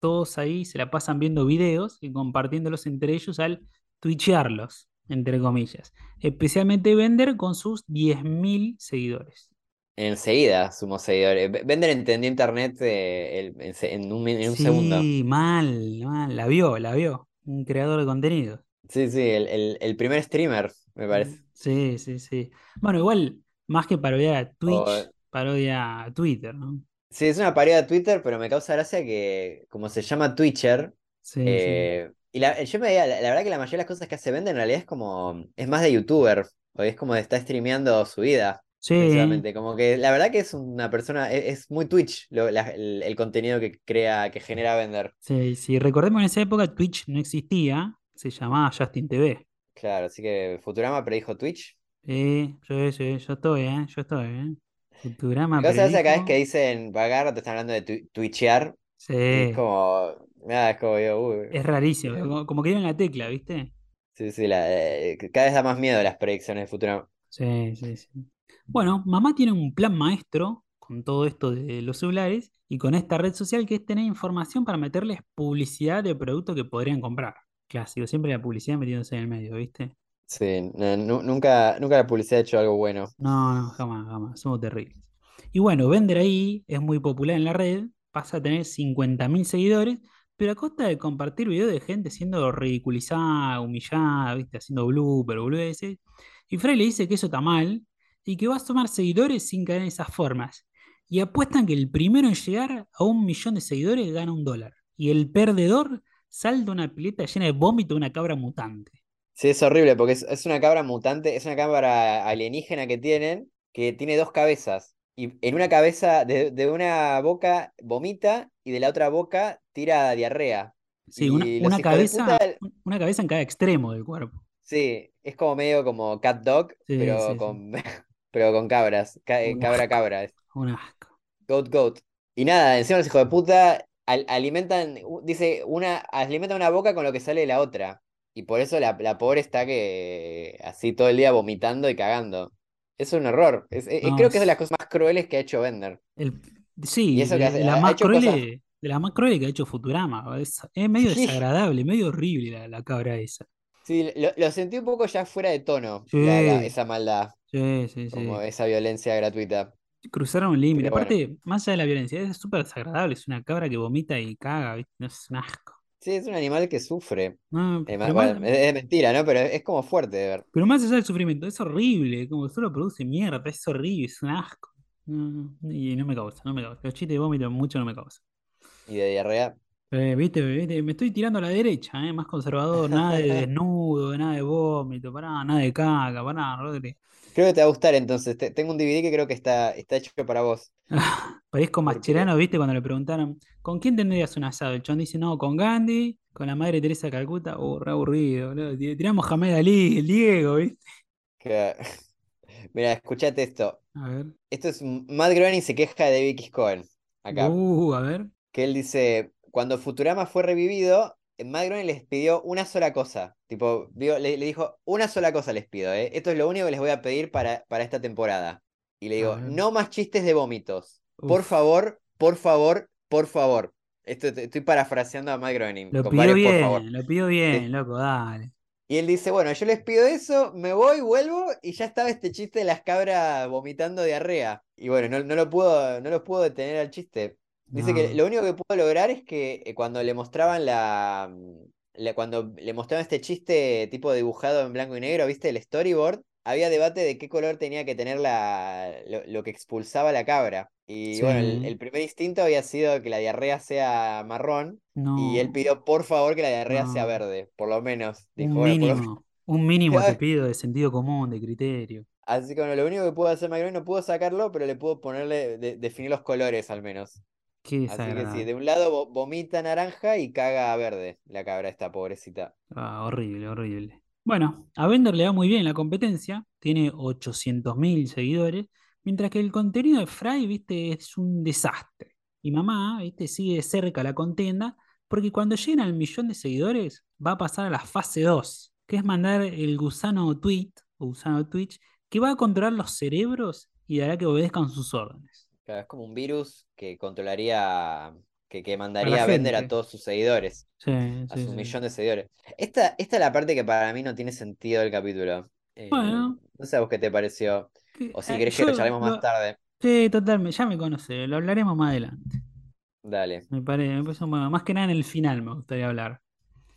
Todos ahí se la pasan viendo videos y compartiéndolos entre ellos al twitchearlos, entre comillas. Especialmente Vender con sus 10.000 seguidores. Enseguida sumó seguidores. Bender entendió internet eh, el- en, un, en un segundo. Sí, mal, mal. La vio, la vio. Un creador de contenido. Sí, sí, el, el- el primer streamer, me parece. Sí, sí, sí. Bueno, igual, más que parodiar a Twitch, parodia a Twitter, ¿no? Sí, es una parodia de Twitter, pero me causa gracia que, como se llama Twitcher, Sí, sí. eh, y la, yo me veía, la, la verdad que la mayoría de las cosas que hace Bender en realidad es como, es más de youtuber, o es como de estar streameando su vida, Sí. Como que la verdad que es una persona, e- es, muy Twitch lo- la- el, el contenido que crea, que genera Bender. sí, sí. Recordemos en esa época Twitch no existía, se llamaba Justin TV. Claro, así que Futurama predijo Twitch. Sí, sí, yo estoy, ¿eh? Yo estoy, ¿eh? Futurama Me causa gracia cada vez predijo. que dicen vagar, te están hablando de twi- twitchear, Sí, es como, nada, es como, digo, uy, es rarísimo, como, como que dieron la tecla, ¿viste? sí, sí, la- eh, cada vez da más miedo las predicciones de Futurama. Sí, sí, sí. Bueno, mamá tiene un plan maestro con todo esto de los celulares y con esta red social que es tener información para meterles publicidad de productos que podrían comprar. Clásico, siempre la publicidad metiéndose en el medio, ¿viste? Sí, no, nunca, nunca la publicidad ha hecho algo bueno. No, no, jamás, jamás, somos terribles. Y bueno, Vender ahí es muy popular en la red, pasa a tener 50.000 seguidores, pero a costa de compartir videos de gente siendo ridiculizada, humillada, ¿viste? Haciendo blooper, boludeces. Y Frey le dice que eso está mal y que va a sumar seguidores sin caer en esas formas. Y apuestan que el primero en llegar a un millón de seguidores gana un dólar. Y el perdedor salta una pileta llena de vómito de una cabra mutante. Sí, es horrible porque es, es una cabra mutante, es una cabra alienígena que tienen, que tiene dos cabezas. Y en una cabeza, de, de una boca vomita y de la otra boca tira diarrea. Sí, una, una cabeza, puta, una cabeza en cada extremo del cuerpo. sí, es como medio como cat dog, Sí, pero sí, sí. *laughs* pero con cabras, ca- eh, Un cabra asco. cabra. Un asco. Goat goat. Y nada, encima los hijos de puta al- alimentan, dice, una, alimentan una boca con lo que sale de la otra. Y por eso la, la pobre está que así todo el día vomitando y cagando. Es un horror. Es- es- No, creo que es de las cosas más crueles que ha hecho Bender. El, Y sí, eso que hace- ha más cosas- crueles, de las más crueles que ha hecho Futurama. Es, es medio Sí. desagradable, medio horrible la, la cabra esa. Sí, lo, lo sentí un poco ya fuera de tono, la- la- esa maldad, Sí, sí, sí. como esa violencia gratuita. Cruzaron un límite. Pero bueno. Aparte, más allá de la violencia, es súper desagradable. Es una cabra que vomita y caga, ¿viste? No, es un asco. Sí, es un animal que sufre. No, Eh, más, bueno, es, es mentira, ¿no? Pero es como fuerte de ver. pero más allá del sufrimiento, es horrible. Como solo produce mierda, es horrible, es un asco. No, y no me causa, no me causa. Los chistes de vómito mucho no me causa. Y de diarrea. Eh, viste, viste, me estoy tirando a la derecha, eh, más conservador, nada de *laughs* desnudo, nada de vómito, pará, nada de caca, pará, Rodri. Creo que te va a gustar entonces. Te- tengo un DVD que creo que está, está hecho para vos. Parezco Porque- Mascherano, viste, cuando le preguntaron, ¿con quién tendrías un asado? El chon dice, no, con Gandhi, con la madre Teresa de Calcuta, oh, re aburrido, boludo. Tir- Tiramos Mohamed Ali, el Diego, viste. Que- *laughs* Mira, escuchate esto. A ver. Esto es Matt Groening se queja de X. Cohen. Acá. Uh, a ver. Que él dice: Cuando Futurama fue revivido, Matt Groening les pidió una sola cosa. Tipo, le, le dijo: Una sola cosa les pido, ¿eh? Esto es lo único que les voy a pedir para, para esta temporada. Y le digo. No más chistes de vómitos. Por favor, por favor, por favor. Esto estoy parafraseando a Matt Groening. Lo pidió varios por favor. bien, lo pidió bien, loco, dale. Y él dice, bueno, yo les pido eso, me voy, vuelvo, y ya estaba este chiste de las cabras vomitando diarrea. Y bueno, no, no lo pudo, no lo pudo detener al chiste. Dice que lo único que pudo lograr es que eh, cuando le mostraban la, mm, la- cuando le mostraban este chiste tipo dibujado en blanco y negro, ¿viste? El storyboard, había debate de qué color tenía que tener la, lo, lo que expulsaba la cabra. Y bueno, el, primer instinto había sido que la diarrea sea marrón, No. y él pidió por favor que la diarrea sea verde, por lo menos. Dijo, Un bueno, por lo mínimo, un mínimo te *laughs* pido de sentido común, de criterio. Así que bueno, lo único que pudo hacer McGraw no pudo sacarlo, pero le pudo ponerle, de- definir los colores al menos. Qué Así que sí, de un lado vo- vomita naranja y caga verde la cabra esta pobrecita. Ah, horrible, horrible. Bueno, a Bender le va muy bien en la competencia, tiene 800.000 seguidores, mientras que el contenido de Fry, viste, es un desastre. Y mamá, viste, sigue de cerca la contienda, porque cuando lleguen al millón de seguidores, va a pasar a la fase 2, que es mandar el gusano tweet, o gusano Twitch, que va a controlar los cerebros y hará que obedezcan sus órdenes. Claro, es como un virus que controlaría, que, que mandaría a, vender a todos sus seguidores, Sí, a sí, su sí. millón de seguidores. Esta, esta es la parte que para mí no tiene sentido del capítulo. Eh, Bueno. no sé a vos qué te pareció. O si eh, querés que lo charlemos más tarde. Sí, totalmente, ya me conoce, lo hablaremos más adelante. Dale. Me parece, me parece un buen- más que nada en el final me gustaría hablar.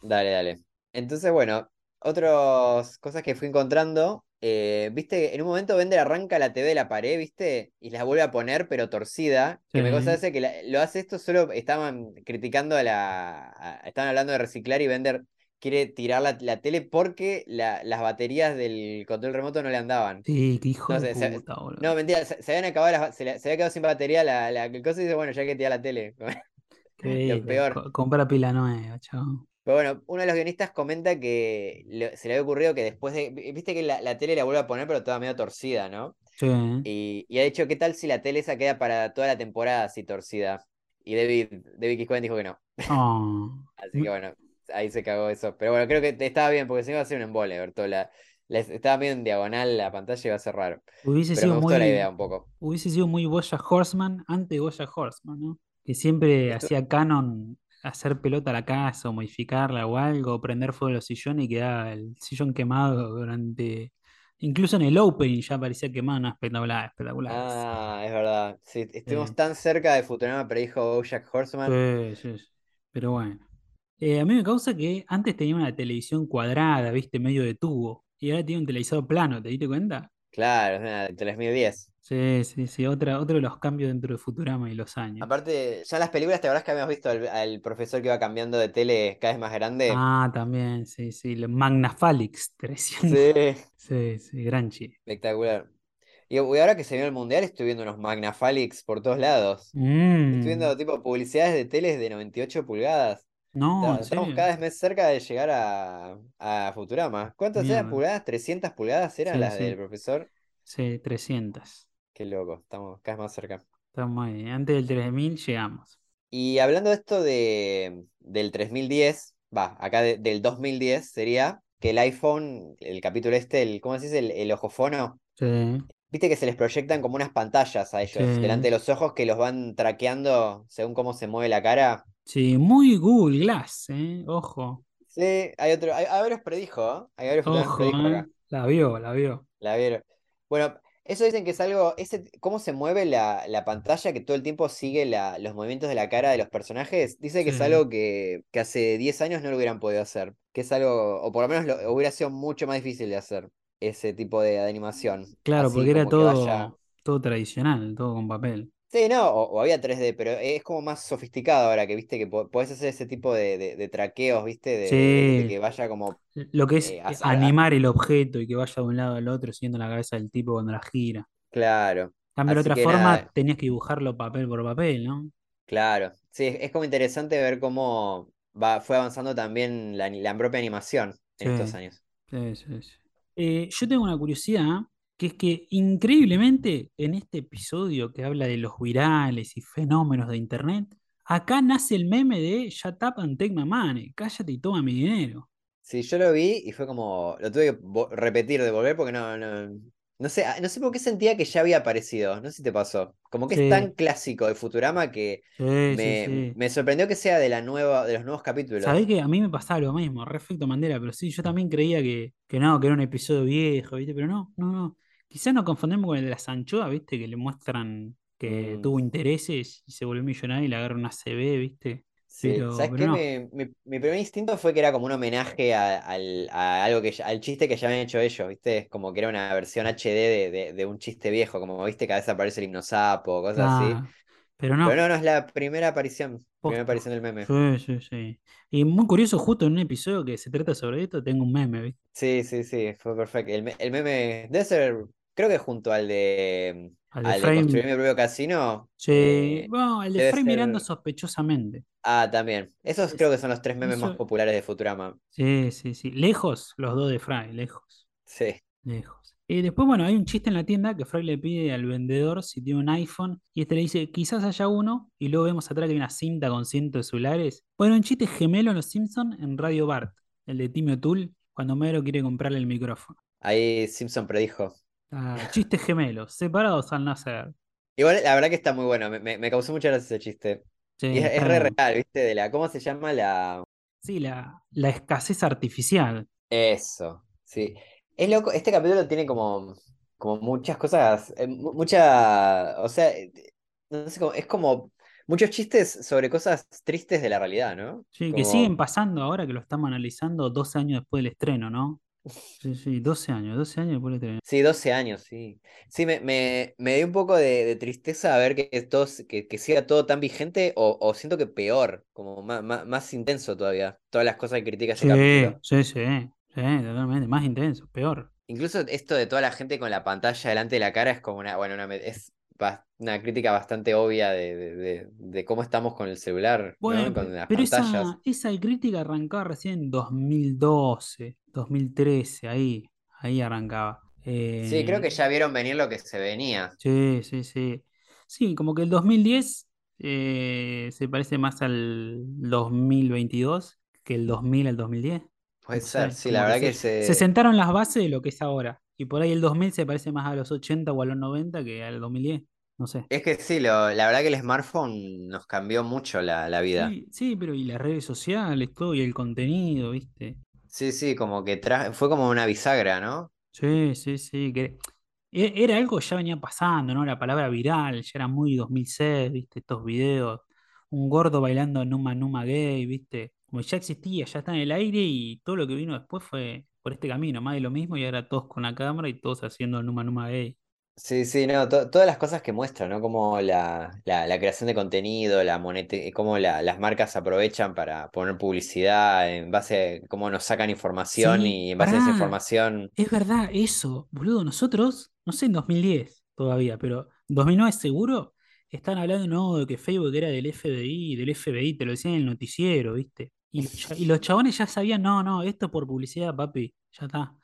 Dale, dale. Entonces, bueno, otras cosas que fui encontrando. Eh, viste, en un momento Bender arranca la TV de la pared, ¿viste? Y la vuelve a poner, pero torcida. Que me Sí. cosa ese que la- lo hace esto solo. Estaban criticando a la. a- estaban hablando de reciclar y Bender quiere tirar la, la tele porque la- las baterías del control remoto no le andaban. Sí, qué hijo No de se- puta, boludo. No, mentira, se, se habían acabado las se, había quedado sin batería la, coso y dice, bueno, ya hay que tirar la tele. *laughs* Qué lo peor. co- compra pila nueva, chao. Pero bueno, uno de los guionistas comenta que le- se le había ocurrido que después de. vi- Viste que la, la tele la vuelve a poner, pero toda medio torcida, ¿no? Sí. Y, y ha dicho, ¿qué tal si la tele esa queda para toda la temporada así torcida? Y David, David Kiscoen dijo que no. Oh. *laughs* Así que bueno, ahí se cagó eso. Pero bueno, creo que estaba bien, porque si no iba a ser un embole, ver toda la. la- estaba medio en diagonal la pantalla y iba a ser raro. Hubiese Pero sido me gustó muy, la idea un poco. hubiese sido muy Boya Horseman antes de Boya Horseman, ¿no? Que siempre Esto- hacía canon hacer pelota a la casa o modificarla o algo, o prender fuego a los sillones y quedaba el sillón quemado durante. Incluso en el opening ya parecía quemado, no, espectacular, espectacular. Ah, es verdad. Sí, estuvimos Sí. tan cerca de Futurama, pero dijo Bojack Horseman. Sí, sí, sí. Pero bueno. Eh, a mí me causa que antes tenía una televisión cuadrada, viste, medio de tubo. Y ahora tiene un televisor plano, ¿te diste cuenta? Claro, es una de 3010. Sí, sí, sí. Otra, otro de los cambios dentro de Futurama y los años. Aparte, ya en las películas, ¿te acordás que habíamos visto al, al profesor que iba cambiando de tele cada vez más grande? Ah, también, sí, sí. Magnafalix 300. *laughs* Sí, Sí, sí, gran chiste. espectacular. Y, ahora que se vio el mundial, estoy viendo unos Magnafalix por todos lados. Mm, Estoy viendo tipo publicidades de teles de 98 pulgadas. No, Estamos cada vez más cerca de llegar a, a Futurama. ¿Cuántas eran Mierda. pulgadas? ¿300 pulgadas eran Sí, las sí. del profesor? Sí, 300. Qué loco, estamos cada vez más cerca. Estamos ahí. Antes del 3000 llegamos. Y hablando de esto de, del 3010, va, acá de- del 2010 sería que el iPhone, el capítulo este, el, ¿cómo se dice? El, el ojofono, Sí, viste que se les proyectan como unas pantallas a ellos Sí. delante de los ojos que los van traqueando según cómo se mueve la cara. sí, muy Google Glass, ¿eh? Ojo, Sí, hay otro, hay, hay varios predijo, ¿eh? Hay varios ojo, predijo ¿eh? acá. La vio, la vio. La vieron. Bueno, eso dicen que es algo, ese, cómo se mueve la, la pantalla, que todo el tiempo sigue la- los movimientos de la cara de los personajes. Dice que es algo que, que hace 10 años no lo hubieran podido hacer. Que es algo, o por lo menos lo- hubiera sido mucho más difícil de hacer ese tipo de, de animación. Claro, Así porque era todo, vaya- todo tradicional, todo con papel. Sí, no, o, o había 3D, pero es como más sofisticado ahora que viste que po- podés hacer ese tipo de, de- de traqueos, viste, de, Sí. que vaya como. Lo que es Eh, animar el objeto y que vaya de un lado al otro siguiendo la cabeza del tipo cuando la gira. Claro, cambio, de otra forma, nada. tenías que dibujarlo papel por papel, ¿no? claro. Sí, es, es como interesante ver cómo va, fue avanzando también la, la propia animación en estos años. Sí, sí, sí. Eh, yo tengo una curiosidad, que es que increíblemente en este episodio que habla de los virales y fenómenos de internet, acá nace el meme de Shut up and take my money, cállate y toma mi dinero. Sí, yo lo vi y fue como, lo tuve que repetir, devolver, porque no, no, no sé, ah, no sé por qué sentía que ya había aparecido, no sé si te pasó. Como que Sí. es tan clásico de Futurama que Sí, me, sí. me sorprendió que sea de la nueva, de los nuevos capítulos. Sabés que a mí me pasaba lo mismo, respecto Mandela, pero sí, yo también creía que, que no, que era un episodio viejo, ¿viste? Pero no, no, no. Quizás nos confundimos con el de las anchoas, ¿viste? Que le muestran que Mm. tuvo intereses y se volvió millonario y le agarra una CB, ¿viste? Sí, Pero, ¿sabes pero qué? no. Mi, mi primer instinto fue que era como un homenaje a, al, a algo que al chiste que ya habían hecho ellos, ¿viste? Como que era una versión HD de, de, de un chiste viejo, como viste que a veces aparece el hipnosapo, cosas así. Ah, pero no. Pero no, no es la primera aparición, primera aparición del meme. Sí, sí, sí. Y muy curioso, justo en un episodio que se trata sobre esto, tengo un meme, ¿viste? Sí, sí, sí, fue perfecto. El meme debe ser, creo que junto al de Al de al de Frame. construir mi propio casino. Sí, eh, bueno, el de Frame mirando sospechosamente. Ah, también. Esos Es- creo que son los tres memes más populares de Futurama. Sí, sí, sí. Lejos, los dos de Fry, lejos. Sí. Lejos. Y después, bueno, hay un chiste en la tienda que Fry le pide al vendedor si tiene un iPhone y este le dice, quizás haya uno, y luego vemos atrás que hay una cinta con cientos de celulares. Bueno, un chiste gemelo en Los Simpsons en Radio Bart, el de Timmy O'Toole, cuando Mero quiere comprarle el micrófono. Ahí Simpson predijo. Ah, chistes gemelos, separados al nacer. Igual, la verdad que está muy bueno. Me, me- me causó mucha gracia ese chiste. Sí, Y es, re real, ¿viste? De la, ¿cómo se llama la. Sí, la, la escasez artificial. Eso, sí. Es loco, este capítulo tiene como, como muchas cosas, eh, mu- mucha, o sea, eh, no sé cómo, es como muchos chistes sobre cosas tristes de la realidad, ¿no? Sí, que siguen pasando ahora que lo estamos analizando 12 años después del estreno, ¿no? Sí, sí, 12 años, 12 años después del estreno. sí, 12 años, sí. Sí, me, me, me dio un poco de, de tristeza ver que, que, que siga todo tan vigente o, o siento que peor, como más, más, más intenso todavía, todas las cosas que critica este Sí, capítulo. sí, sí, sí, totalmente, más intenso, peor. Incluso esto de toda la gente con la pantalla delante de la cara es como una, bueno, una, es una crítica bastante obvia de, de- de- cómo estamos con el celular, ¿no? Bueno, con las pero pantallas. esa, esa crítica arrancaba recién en 2012, 2013, ahí, ahí arrancaba. Sí, creo que Eh, ya vieron venir lo que se venía. sí, sí, sí. Sí, como que el 2010 eh, se parece más al 2022 que el 2000 al 2010. Puede ser, sí, la que verdad que se se... sentaron las bases de lo que es ahora. Y por ahí el 2000 se parece más a los 80 o a los 90 que al 2010. No sé. Es que sí, lo, la verdad que el smartphone nos cambió mucho la, la vida. Sí, sí, pero y las redes sociales, todo, y el contenido, ¿viste? Sí, sí, como que tra- fue como una bisagra, ¿no? Sí, sí, sí. Que... e- Era algo que ya venía pasando, ¿no? La palabra viral, ya era muy 2006, ¿viste? Estos videos. Un gordo bailando Numa Numa Gay, ¿viste? Como ya existía, ya está en el aire y todo lo que vino después fue por este camino, más de lo mismo y ahora todos con la cámara y todos haciendo Numa Numa Gay. Sí, sí, no, to- todas las cosas que muestran, ¿no? Como la, la, la creación de contenido, la cómo la- las marcas aprovechan para poner publicidad en base a cómo nos sacan información Sí, y en base a esa información. es verdad eso, boludo. Nosotros, no sé en 2010 todavía, pero 2009 seguro, están hablando, no, de que Facebook era del FBI, del FBI, te lo decían en el noticiero, ¿viste? Y, los cha- y los chabones ya sabían, no, no, esto es por publicidad, papi, ya está.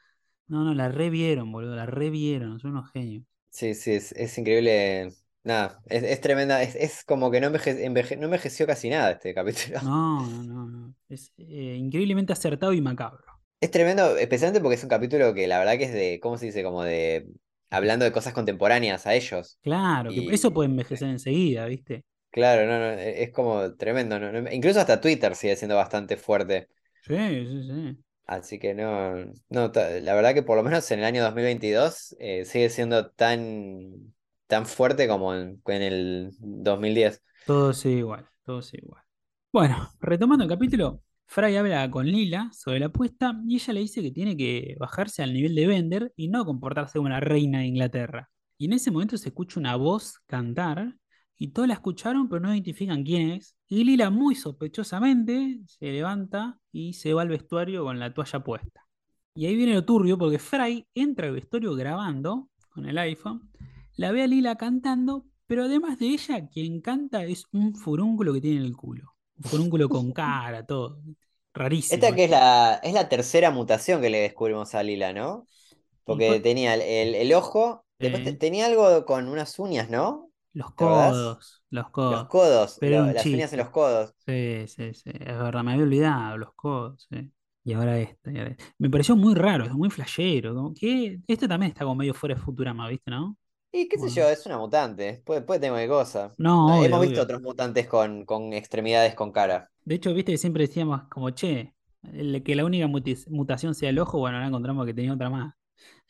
No, no, la revieron, boludo, la revieron, son unos genios. Sí, sí, es, es increíble. Nada, es, es tremenda. Es, es como que no, enveje- enveje- no envejeció casi nada este capítulo. No, no, *laughs* no, no. Es eh, increíblemente acertado y macabro. Es tremendo, especialmente porque es un capítulo que la verdad que es de, ¿cómo se dice? Como de hablando de cosas contemporáneas a ellos. Claro, que eso puede envejecer enseguida, ¿viste? Claro, no, no, e- es como tremendo. ¿no? Incluso hasta Twitter sigue siendo bastante fuerte. Sí, sí, sí. Así que no, no, la verdad que por lo menos en el año 2022 eh, sigue siendo tan, tan fuerte como en, en el 2010. Todo sigue igual, todo sigue igual. Bueno, retomando el capítulo, Fry habla con Lila sobre la apuesta y ella le dice que tiene que bajarse al nivel de Bender y no comportarse como una reina de Inglaterra. Y en ese momento se escucha una voz cantar y todos la escucharon pero no identifican quién es. Y Lila muy sospechosamente se levanta y se va al vestuario con la toalla puesta. Y ahí viene lo turbio porque Fry entra al vestuario grabando con el iPhone, la ve a Lila cantando, pero además de ella, quien canta es un furúnculo que tiene en el culo. Un furúnculo con *laughs* cara, todo. Rarísimo. Esta que es la, es la tercera mutación que le descubrimos a Lila, ¿no? Porque tenía el, el- el ojo, después tenía algo con unas uñas, ¿no? Los ¿Te acordás? codos, los Los codos. codos, Pero lo- las uñas en los codos. Sí, sí, sí. Es verdad, me había olvidado los codos. sí. Y ahora esta. y ahora esta. Me pareció muy raro, es muy flashero. Como que este también está como medio fuera de Futurama, ¿viste, no? Y qué sé yo, es una mutante, puede, puede tener cualquier cosa. No, obvio, Hemos visto obvio. otros mutantes con, con extremidades con cara. De hecho, viste que siempre decíamos como, che, el- que la única mutación sea el ojo, bueno, ahora encontramos que tenía otra más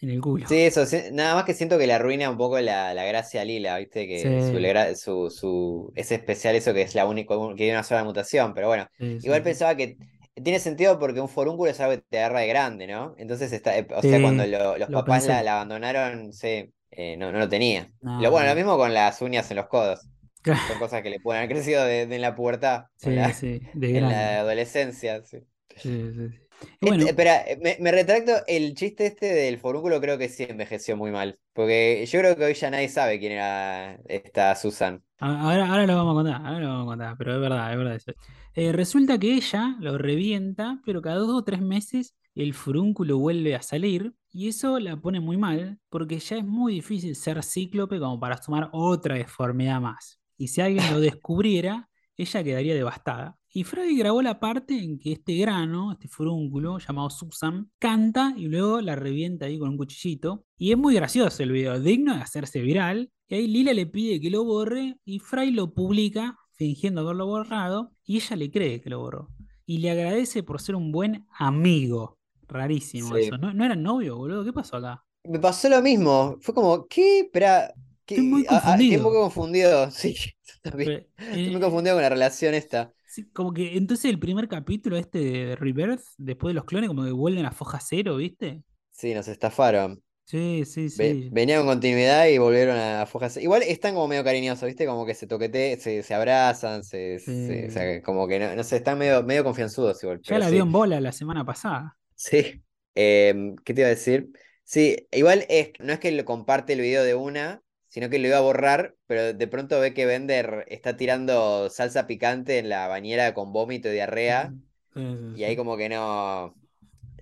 en el culo. Sí, eso, sí, nada más que siento que le arruina un poco la, la gracia a Lila, ¿viste? Que su, Sí. su, su, es especial eso que es la única, que tiene una sola mutación, pero bueno. Sí, sí, Igual sí. pensaba que tiene sentido porque un forúnculo es algo que te agarra de grande, ¿no? Entonces, está, eh, o sea, cuando Sí, lo- los lo papás la, abandonaron, sí, eh, no, no lo tenía. No, Lo, bueno, lo mismo con las uñas en los codos. Claro. Son cosas que le pueden haber crecido de, de en la pubertad, o en Sí, la, sí, de *laughs* en la adolescencia, sí. Sí, sí, Este, espera, eh, me, me retracto, el chiste este del forúnculo creo que sí envejeció muy mal. Porque yo creo que hoy ya nadie sabe quién era esta Susan. ahora, ahora lo vamos a contar, ahora lo vamos a contar, pero es verdad, es verdad eso. Eh, resulta que ella lo revienta, pero cada dos o tres meses el furúnculo vuelve a salir y eso la pone muy mal porque ya es muy difícil ser cíclope como para sumar otra deformidad más. Y si alguien lo *laughs* descubriera, ella quedaría devastada. Y Freud grabó la parte en que este grano, este furúnculo llamado Susan, canta y luego la revienta ahí con un cuchillito. Y es muy gracioso el video, digno de hacerse viral. Y ahí Lila le pide que lo borre y Fry lo publica fingiendo haberlo borrado y ella le cree que lo borró. Y le agradece por ser un buen amigo. Rarísimo Sí. eso. ¿No, ¿No eran novios, boludo? ¿Qué pasó acá? Me pasó lo mismo. Fue como, ¿qué? Espera. ¿qué? Estoy muy Ah, ah, Estoy confundido. un poco confundido. *laughs* Sí, también. Pero, Estoy muy eh, confundido con la relación esta. Sí, como que entonces el primer capítulo este de Rebirth, después de los clones, como que vuelven a foja cero, ¿viste? Sí, nos estafaron. Sí, sí, Ve- sí. venían con continuidad y volvieron a fojas. Igual están como medio cariñosos, ¿viste? Como que se toquete, se, se abrazan, se, se- o sea, como que no, no sé, están medio, medio confianzudos igual. Ya la sí. vio en bola la semana pasada. Sí. Em, ¿qué te iba a decir? Sí, igual es, no es que lo comparte el video de una, sino que lo iba a borrar, pero de pronto ve que Bender está tirando salsa picante en la bañera con vómito y diarrea, Sí, sí, y ahí como que no,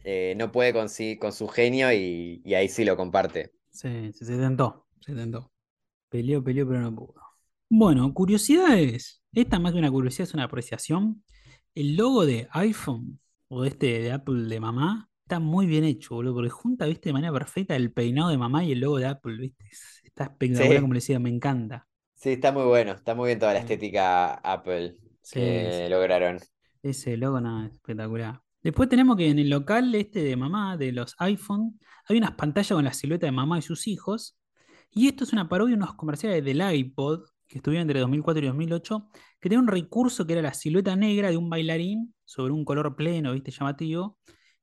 eh, no puede con, con su genio y, y ahí sí lo comparte. Sí, sí, se tentó, se tentó. Peleó, peleó, pero no pudo. Bueno, curiosidades. Esta más que una curiosidad es una apreciación. El logo de iPhone o este de Apple de mamá está muy bien hecho, boludo, porque junta, viste, de manera perfecta el peinado de mamá y el logo de Apple, viste. Es- Está espectacular, Sí. como le decía, me encanta. Sí, está muy bueno, está muy bien toda la Sí. estética Apple Sí, que sí. lograron. Ese logo no, es espectacular. Después tenemos que en el local este de mamá, de los iPhone, hay unas pantallas con la silueta de mamá y sus hijos. Y esto es una parodia de unos comerciales del iPod que estuvieron entre 2004 y 2008, que tenía un recurso que era la silueta negra de un bailarín sobre un color pleno, viste, llamativo.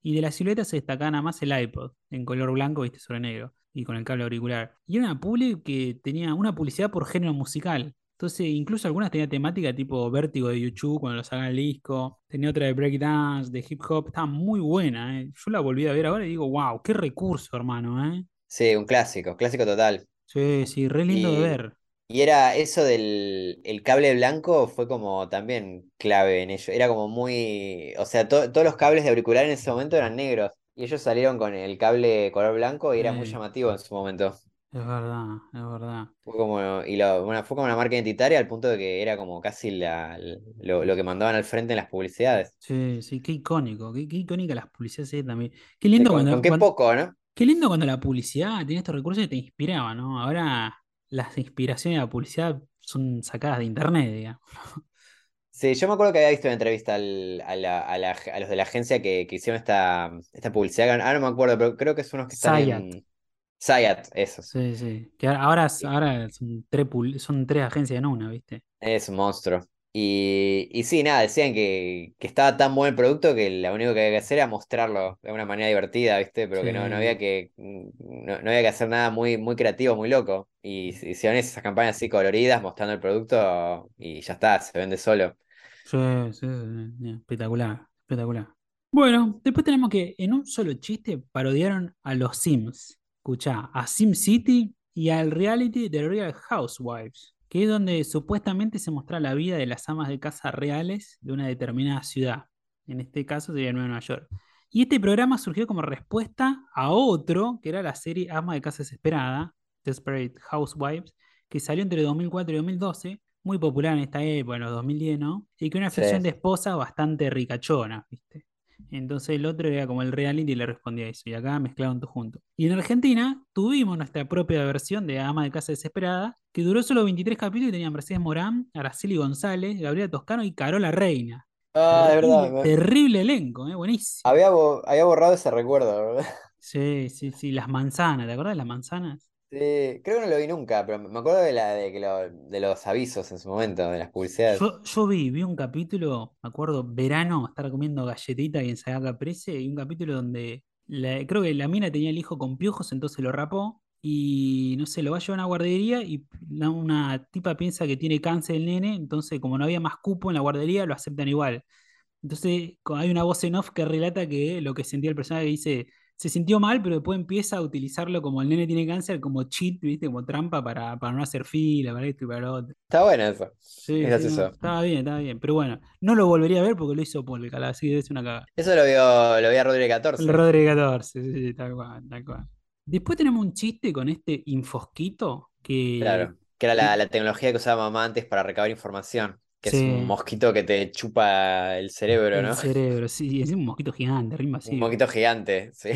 Y de la silueta se destacaba nada más el iPod, en color blanco, viste, sobre negro, y con el cable auricular. Y era una publi que tenía una publicidad por género musical. Entonces, incluso algunas tenían temática tipo vértigo de YouTube cuando lo sacan el disco. Tenía otra de breakdance, de hip hop. Estaba muy buena, ¿eh? Yo la volví a ver ahora y digo, wow, qué recurso, hermano, ¿eh? Sí, un clásico, clásico total. Sí, sí, re lindo de ver. Y era eso del el cable blanco fue como también clave en ello. Era como muy, o sea, to- todos los cables de auricular en ese momento eran negros. Y ellos salieron con el cable color blanco y era muy llamativo en su momento. es verdad, es verdad. Fue como, y lo, bueno, fue como una marca identitaria al punto de que era como casi la, lo, lo que mandaban al frente en las publicidades. Sí, sí, qué icónico, qué, qué icónica las publicidades eh, también. Qué lindo con, cuando, con qué cuando- poco, ¿no? qué lindo cuando la publicidad tenía estos recursos que te inspiraba, ¿no? Ahora las inspiraciones de la publicidad son sacadas de internet, digamos. Sí, yo me acuerdo que había visto una entrevista al- a, la- a la- a los de la agencia que, que hicieron esta, esta publicidad. Ahora no me acuerdo, pero creo que son unos que están Zayat. en. Zayat, esos. Sí, sí. Que ahora, ahora, son, tres, son tres agencias en una, ¿viste? Es un monstruo. Y, y sí, nada, decían que, que estaba tan buen el producto que lo único que había que hacer era mostrarlo de una manera divertida, ¿viste? Pero que no, no había que, no, no había que hacer nada muy, muy creativo, muy loco. Y hicieron esas campañas así coloridas mostrando el producto y ya está, se vende solo. sí, sí, sí, espectacular, espectacular. Bueno, después tenemos que en un solo chiste parodiaron a los Sims. Escuchá, a SimCity y al reality de Real Housewives, que es donde supuestamente se muestra la vida de las amas de casa reales de una determinada ciudad. En este caso sería Nueva York. Y este programa surgió como respuesta a otro, que era la serie Ama de Casa Desesperada, Desperate Housewives, que salió entre 2004 y 2012, muy popular en esta época, en los 2010, ¿no? Y que una Sí. ficción de esposa bastante ricachona, ¿viste? Entonces el otro era como el reality y le respondía a eso. Y acá mezclaron todo junto. Y en Argentina tuvimos nuestra propia versión de Ama de Casa Desesperada, que duró solo 23 capítulos y tenía Mercedes Morán, Araceli González, Gabriela Toscano y Carola Reina. Ah, es verdad. Terrible, elenco, ¿eh? Buenísimo. Había, bo- había borrado ese recuerdo, ¿verdad? Sí, sí, sí. Las manzanas, ¿te acuerdas de las manzanas? Sí, creo que no lo vi nunca, pero me acuerdo de la de que de los avisos en su momento, de las publicidades. Yo, vi, vi un capítulo, me acuerdo, verano, estar comiendo galletita y ensalada caprese, y un capítulo donde creo que la mina tenía el hijo con piojos, entonces lo rapó, y no sé, lo va a llevar a una guardería y una tipa piensa que tiene cáncer el nene, entonces como no había más cupo en la guardería, lo aceptan igual. Entonces hay una voz en off que relata que lo que sentía el personaje dice, se sintió mal, pero después empieza a utilizarlo como el nene tiene cáncer, como cheat, ¿viste? Como trampa para, para no hacer fila, para esto y para lo otro. Está bueno eso. Sí, Es sí, no, gracioso. estaba bien, estaba bien. Pero bueno, no lo volvería a ver porque lo hizo Polka, así ser una cagada. Eso lo vio, lo vi a El 14. Rodríguez 14, sí, sí, tal cual, tal cual. Después tenemos un chiste con este infosquito que, Claro. Que era la, la tecnología que usaba mamá antes para recabar información. Que es un mosquito que te chupa el cerebro, El ¿no? cerebro, sí, es un mosquito gigante, rima así. Un mosquito gigante, sí.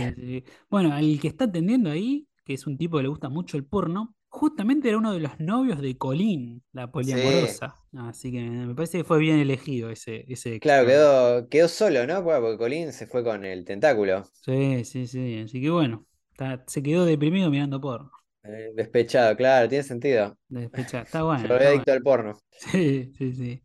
Bueno, el que está atendiendo ahí, que es un tipo que le gusta mucho el porno, justamente era uno de los novios de Colleen, la poliamorosa. Así que me parece que fue bien elegido ese, ese Claro, quedó, quedó solo, ¿no? Porque Colin se fue con el tentáculo. Sí, sí, sí. Así que bueno, está- se quedó deprimido mirando porno. Eh, despechado, claro, tiene sentido. Despechado. Está *laughs* Se bueno. volvió está bueno. adicto al porno. *laughs* Sí, sí, sí.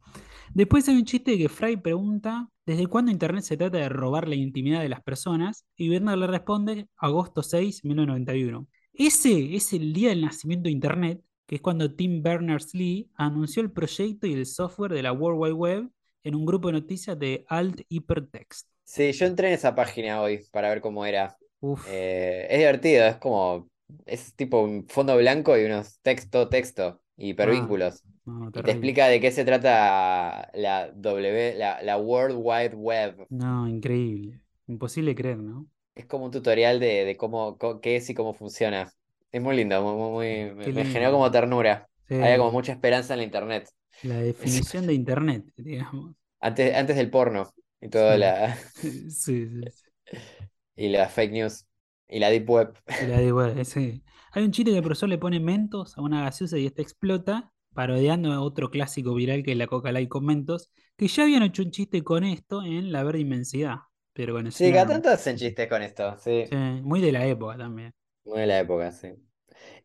Después hay un chiste que Fry pregunta ¿desde cuándo Internet se trata de robar la intimidad de las personas? Y Bernard le responde agosto 6, 1991. Ese es el día del nacimiento de Internet, que es cuando Tim Berners-Lee anunció el proyecto y el software de la World Wide Web en un grupo de noticias de Alt Hypertext. Sí, yo entré en esa página hoy para ver cómo era. Eh, es divertido, es como, es tipo un fondo blanco y unos texto, texto, hipervínculos. no, Y te explica de qué se trata la W, la, la World Wide Web. No, increíble. Imposible creer, ¿no? Es como un tutorial de, de cómo, qué es y cómo funciona. Es muy lindo, muy, muy- muy- me, generó como ternura. Sí, Había como mucha esperanza en la internet. la definición de Internet, *laughs* digamos. Antes, antes del porno y toda Sí. la, *laughs* Sí, sí, sí. *laughs* y la fake news y la deep web. Y la digo, eh, sí. Hay un chiste que el profesor le pone mentos a una gaseosa y esta explota, parodiando a otro clásico viral que es la Coca Light con mentos, que ya habían hecho un chiste con esto en La Verde Inmensidad. Pero bueno, Sí, cada tanto hacen chistes con esto, sí. sí, muy de la época también. Muy de la época, sí.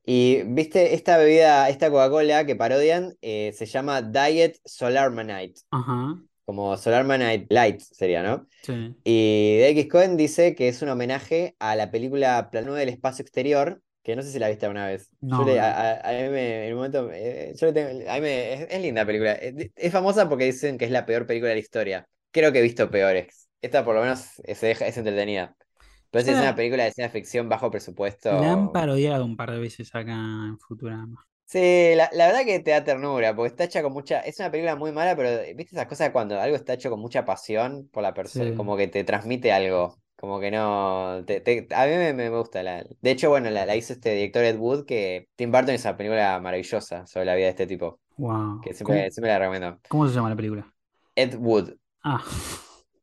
Y viste, esta bebida, esta Coca-Cola que parodian, eh, se llama Diet Solarmanite. Ajá, Como Solarmanite Light sería, ¿no? sí. Y DX Cohen dice que es un homenaje a la película Planeta del Espacio Exterior, que no sé si la viste alguna vez. Yo No, le- no. a, a- a mí me, en un momento, eh, yo le tengo- a mí me- es, es linda película. Es, es famosa porque dicen que es la peor película de la historia. Creo que he visto peores. Esta por lo menos es entretenida. Pero si es Ya- una película de ciencia ficción bajo presupuesto. La han parodiado un par de veces acá en Futurama. Sí, la, la verdad que te da ternura, porque está hecha con mucha. Es una película muy mala, pero viste esas cosas cuando algo está hecho con mucha pasión por la persona, Sí. como que te transmite algo. Como que no. te- te- a mí me, me gusta. La, de hecho, bueno, la, la hizo este director Ed Wood, que Tim Burton hizo una película maravillosa sobre la vida de este tipo. Wow. Que ¿Cómo, siempre, siempre la recomiendo. cómo se llama la película? Ed Wood. Ah,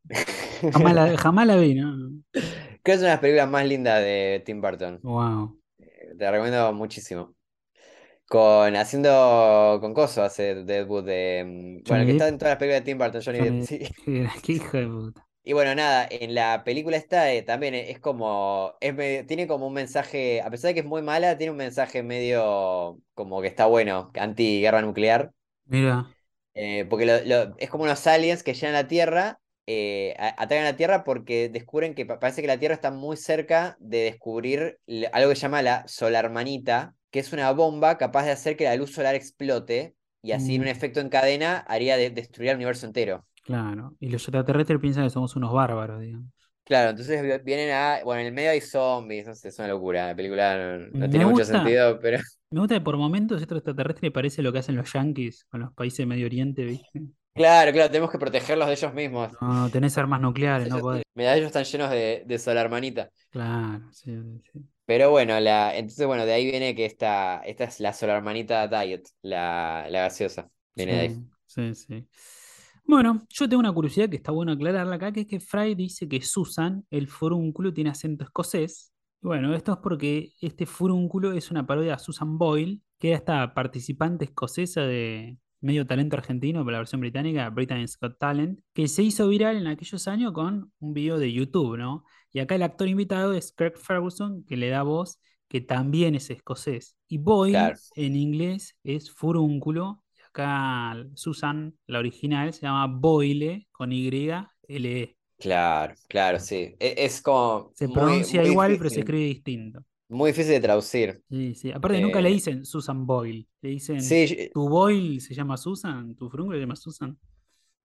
*laughs* jamás la, jamás la vi, ¿no? Creo que es una de las películas más lindas de Tim Burton. Wow. Te la recomiendo muchísimo. Con haciendo con Coso hace de Ed Wood de. mm, Bueno, que está en todas las películas de Tim Burton, Johnny Depp, sí. Qué, hijo de puta. *laughs* Y bueno, nada, en la película esta eh, también es como, es medio- tiene como un mensaje, a pesar de que es muy mala, tiene un mensaje medio como que está bueno, anti-guerra nuclear, Mira. eh, porque lo- lo- es como unos aliens que llegan a la Tierra, eh, a- atacan a la Tierra porque descubren que pa- parece que la Tierra está muy cerca de descubrir algo que se llama la solarmanita, que es una bomba capaz de hacer que la luz solar explote y así en un Mm. efecto en cadena haría de- destruir el universo entero. Claro. Y los extraterrestres piensan que somos unos bárbaros, digamos. Claro, entonces vi- vienen a. Bueno, en el medio hay zombies, no sé, es una locura. La película no, no tiene mucho sentido, pero. Me gusta que por momentos esto extraterrestre parece lo que hacen los yankees con los países de Medio Oriente, ¿viste? Claro, claro, tenemos que protegerlos de ellos mismos. No, tenés armas nucleares, no Ellos, *laughs* podés. mirá, ellos están llenos de, de solarmanita. Claro, sí, sí. Pero bueno, la, entonces, bueno, de ahí viene que esta, esta es la solarmanita diet, la, la gaseosa. Viene de ahí. Sí, sí. Bueno, yo tengo una curiosidad que está bueno aclararla acá, que es que Fry dice que Susan, el furúnculo, tiene acento escocés. Bueno, esto es porque este furúnculo es una parodia a Susan Boyle, que era esta participante escocesa de medio talento argentino, pero la versión británica, Britain's Got Talent, que se hizo viral en aquellos años con un video de YouTube, ¿no? Y acá el actor invitado es Kirk Ferguson, que le da voz, que también es escocés. Y Boyle Claro. en inglés es furúnculo. Y acá Susan, la original, se llama Boyle con Y, L, E. Claro, claro, sí. E- Es, como Se pronuncia muy igual, pero se escribe distinto. muy difícil de traducir. Sí, sí. Aparte, nunca le Eh, dicen Susan Boyle. Le dicen, sí, ¿tu Boyle se llama Susan? ¿Tu furúnculo se llama Susan?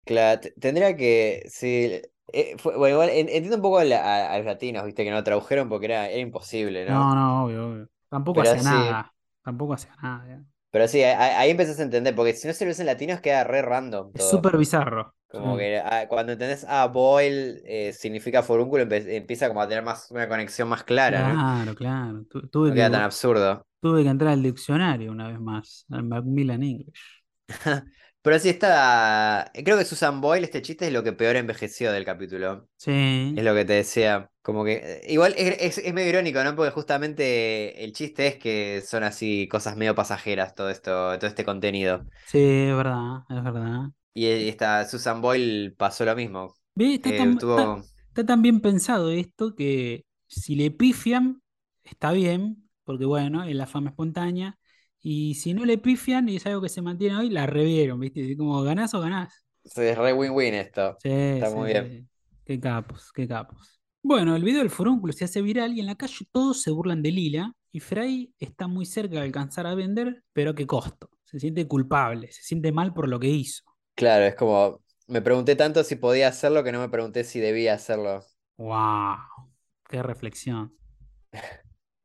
claro, te- tendría que. Sí, eh, fue- bueno, igual en- entiendo un poco a, la- a- a los latinos, viste, que no tradujeron porque era, era imposible, ¿no? No, no, obvio, obvio. Tampoco hacía sí. nada. Tampoco hacía nada. Pero sí, ahí empezás a entender, porque si no se lo ves en latinos queda re random Es todo. súper bizarro. Como Sí. que ah, cuando entendés, ah, boil eh, significa forúnculo, empieza como a tener más una conexión más clara, ¿no? Claro, claro. Tu- tuve, No que, queda tan absurdo. tuve que entrar al diccionario una vez más, al Macmillan English. *laughs* Pero sí está. Creo que Susan Boyle, este chiste es lo que peor envejeció del capítulo. Sí. Es lo que te decía. Como que. eh, Igual es, es- es medio irónico, ¿no? Porque justamente el chiste es que son así cosas medio pasajeras todo esto, todo este contenido. Sí, es verdad, es verdad. Y esta Susan Boyle pasó lo mismo. Ve, está Eh, tan, tuvo- está- está tan bien pensado esto que si le pifian, está bien, porque bueno, es la fama espontánea. Y si no le pifian y es algo que se mantiene hoy, la revieron, ¿viste? Como ganás o ganás. Sí, Es re win-win esto. Sí, Está sí, muy bien. sí. Qué capos, qué capos. Bueno, el video del furúnculo se hace viral y en la calle todos se burlan de Lila y Frey está muy cerca de alcanzar a vender, pero ¿a qué costo? Se siente culpable, se siente mal por lo que hizo. Claro, es como. Me pregunté tanto si podía hacerlo que no me pregunté si debía hacerlo. ¡Wow! ¡Qué reflexión! *laughs*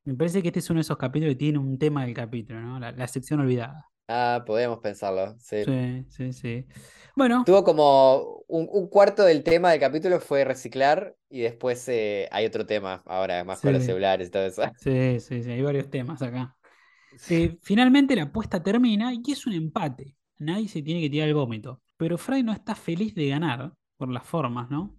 Me parece que este es uno de esos capítulos que tiene un tema del capítulo, ¿no? La, la sección olvidada. Ah, podemos pensarlo, sí. Sí, sí, sí. Bueno, Tuvo como un, un cuarto del tema del capítulo fue reciclar y después eh, hay otro tema ahora, más con los celulares y todo eso. *laughs* sí, sí, sí, hay varios temas acá. Eh, finalmente la apuesta termina y es un empate. Nadie se tiene que tirar el vómito. Pero Fry no está feliz de ganar por las formas, ¿no?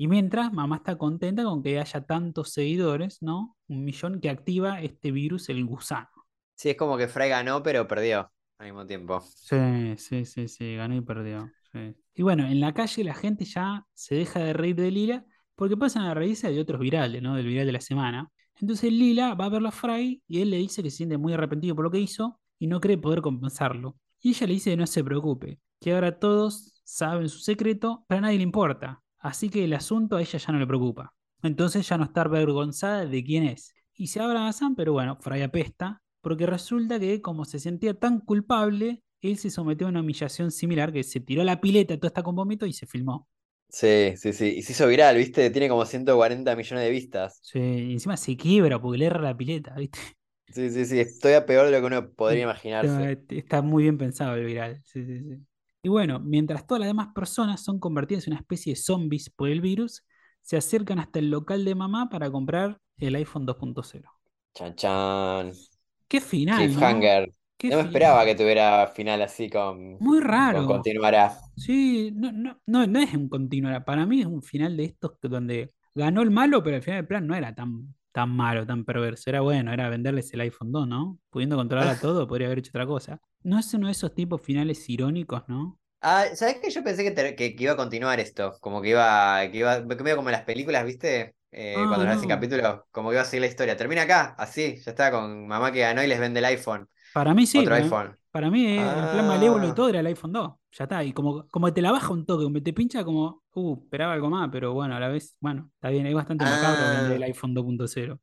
Y mientras, mamá está contenta con que haya tantos seguidores, ¿no? Un millón que activa este virus, el gusano. Sí, es como que Fry ganó, pero perdió al mismo tiempo. Sí, sí, sí, sí, ganó y perdió. sí. Y bueno, en la calle la gente ya se deja de reír de Lila porque pasan a reírse de otros virales, ¿no? Del viral de la semana. Entonces Lila va a verlo a Fry y él le dice que se siente muy arrepentido por lo que hizo y no cree poder compensarlo. Y ella le dice que no se preocupe, que ahora todos saben su secreto, pero a nadie le importa. Así que el asunto a ella ya no le preocupa. Entonces ya no está avergonzada de quién es. Y se abrazan, pero bueno, Fry apesta, porque resulta que como se sentía tan culpable, él se sometió a una humillación similar, que se tiró a la pileta, todo está con vómito y se filmó. Sí, sí, sí. Y se hizo viral, ¿viste? Tiene como 140 millones de vistas. Sí, y encima se quiebra porque le erra la pileta, ¿viste? Sí, sí, sí. Estoy a peor de lo que uno podría Está, imaginarse. está muy bien pensado el viral. Sí, sí, sí. Y bueno, mientras todas las demás personas son convertidas en una especie de zombies por el virus, se acercan hasta el local de mamá para comprar el iPhone 2.0. Chan, chan. Qué final, ¿no? Cliffhanger. Qué No me final. esperaba que tuviera final así con, Muy con raro. continuará. Sí, no, no, no, no es un continuar. Para mí es un final de estos donde ganó el malo, pero al final el plan no era tan, tan malo, tan perverso. Era bueno, era venderles el iPhone 2, ¿no? Pudiendo controlar a todo, podría haber hecho otra cosa. No es uno de esos tipos finales irónicos, ¿no? Ah, ¿sabes qué? Yo pensé que, te- que, que iba a continuar esto. Como que iba, que iba, medio como en las películas, ¿viste? Eh, Ah, cuando nos hacen no. capítulo, como que iba a seguir la historia. Termina acá, así, ya está, con mamá que ganó y les vende el iPhone. Para mí sí. Otro para, iPhone. para mí eh, el plan malévolo y Ah. todo era el iPhone 2. Ya está. Y como, como te la baja un toque, como te pincha como, uh, esperaba algo más, pero bueno, a la vez, bueno, está bien, es bastante macabro vender el Ah. iPhone 2.0.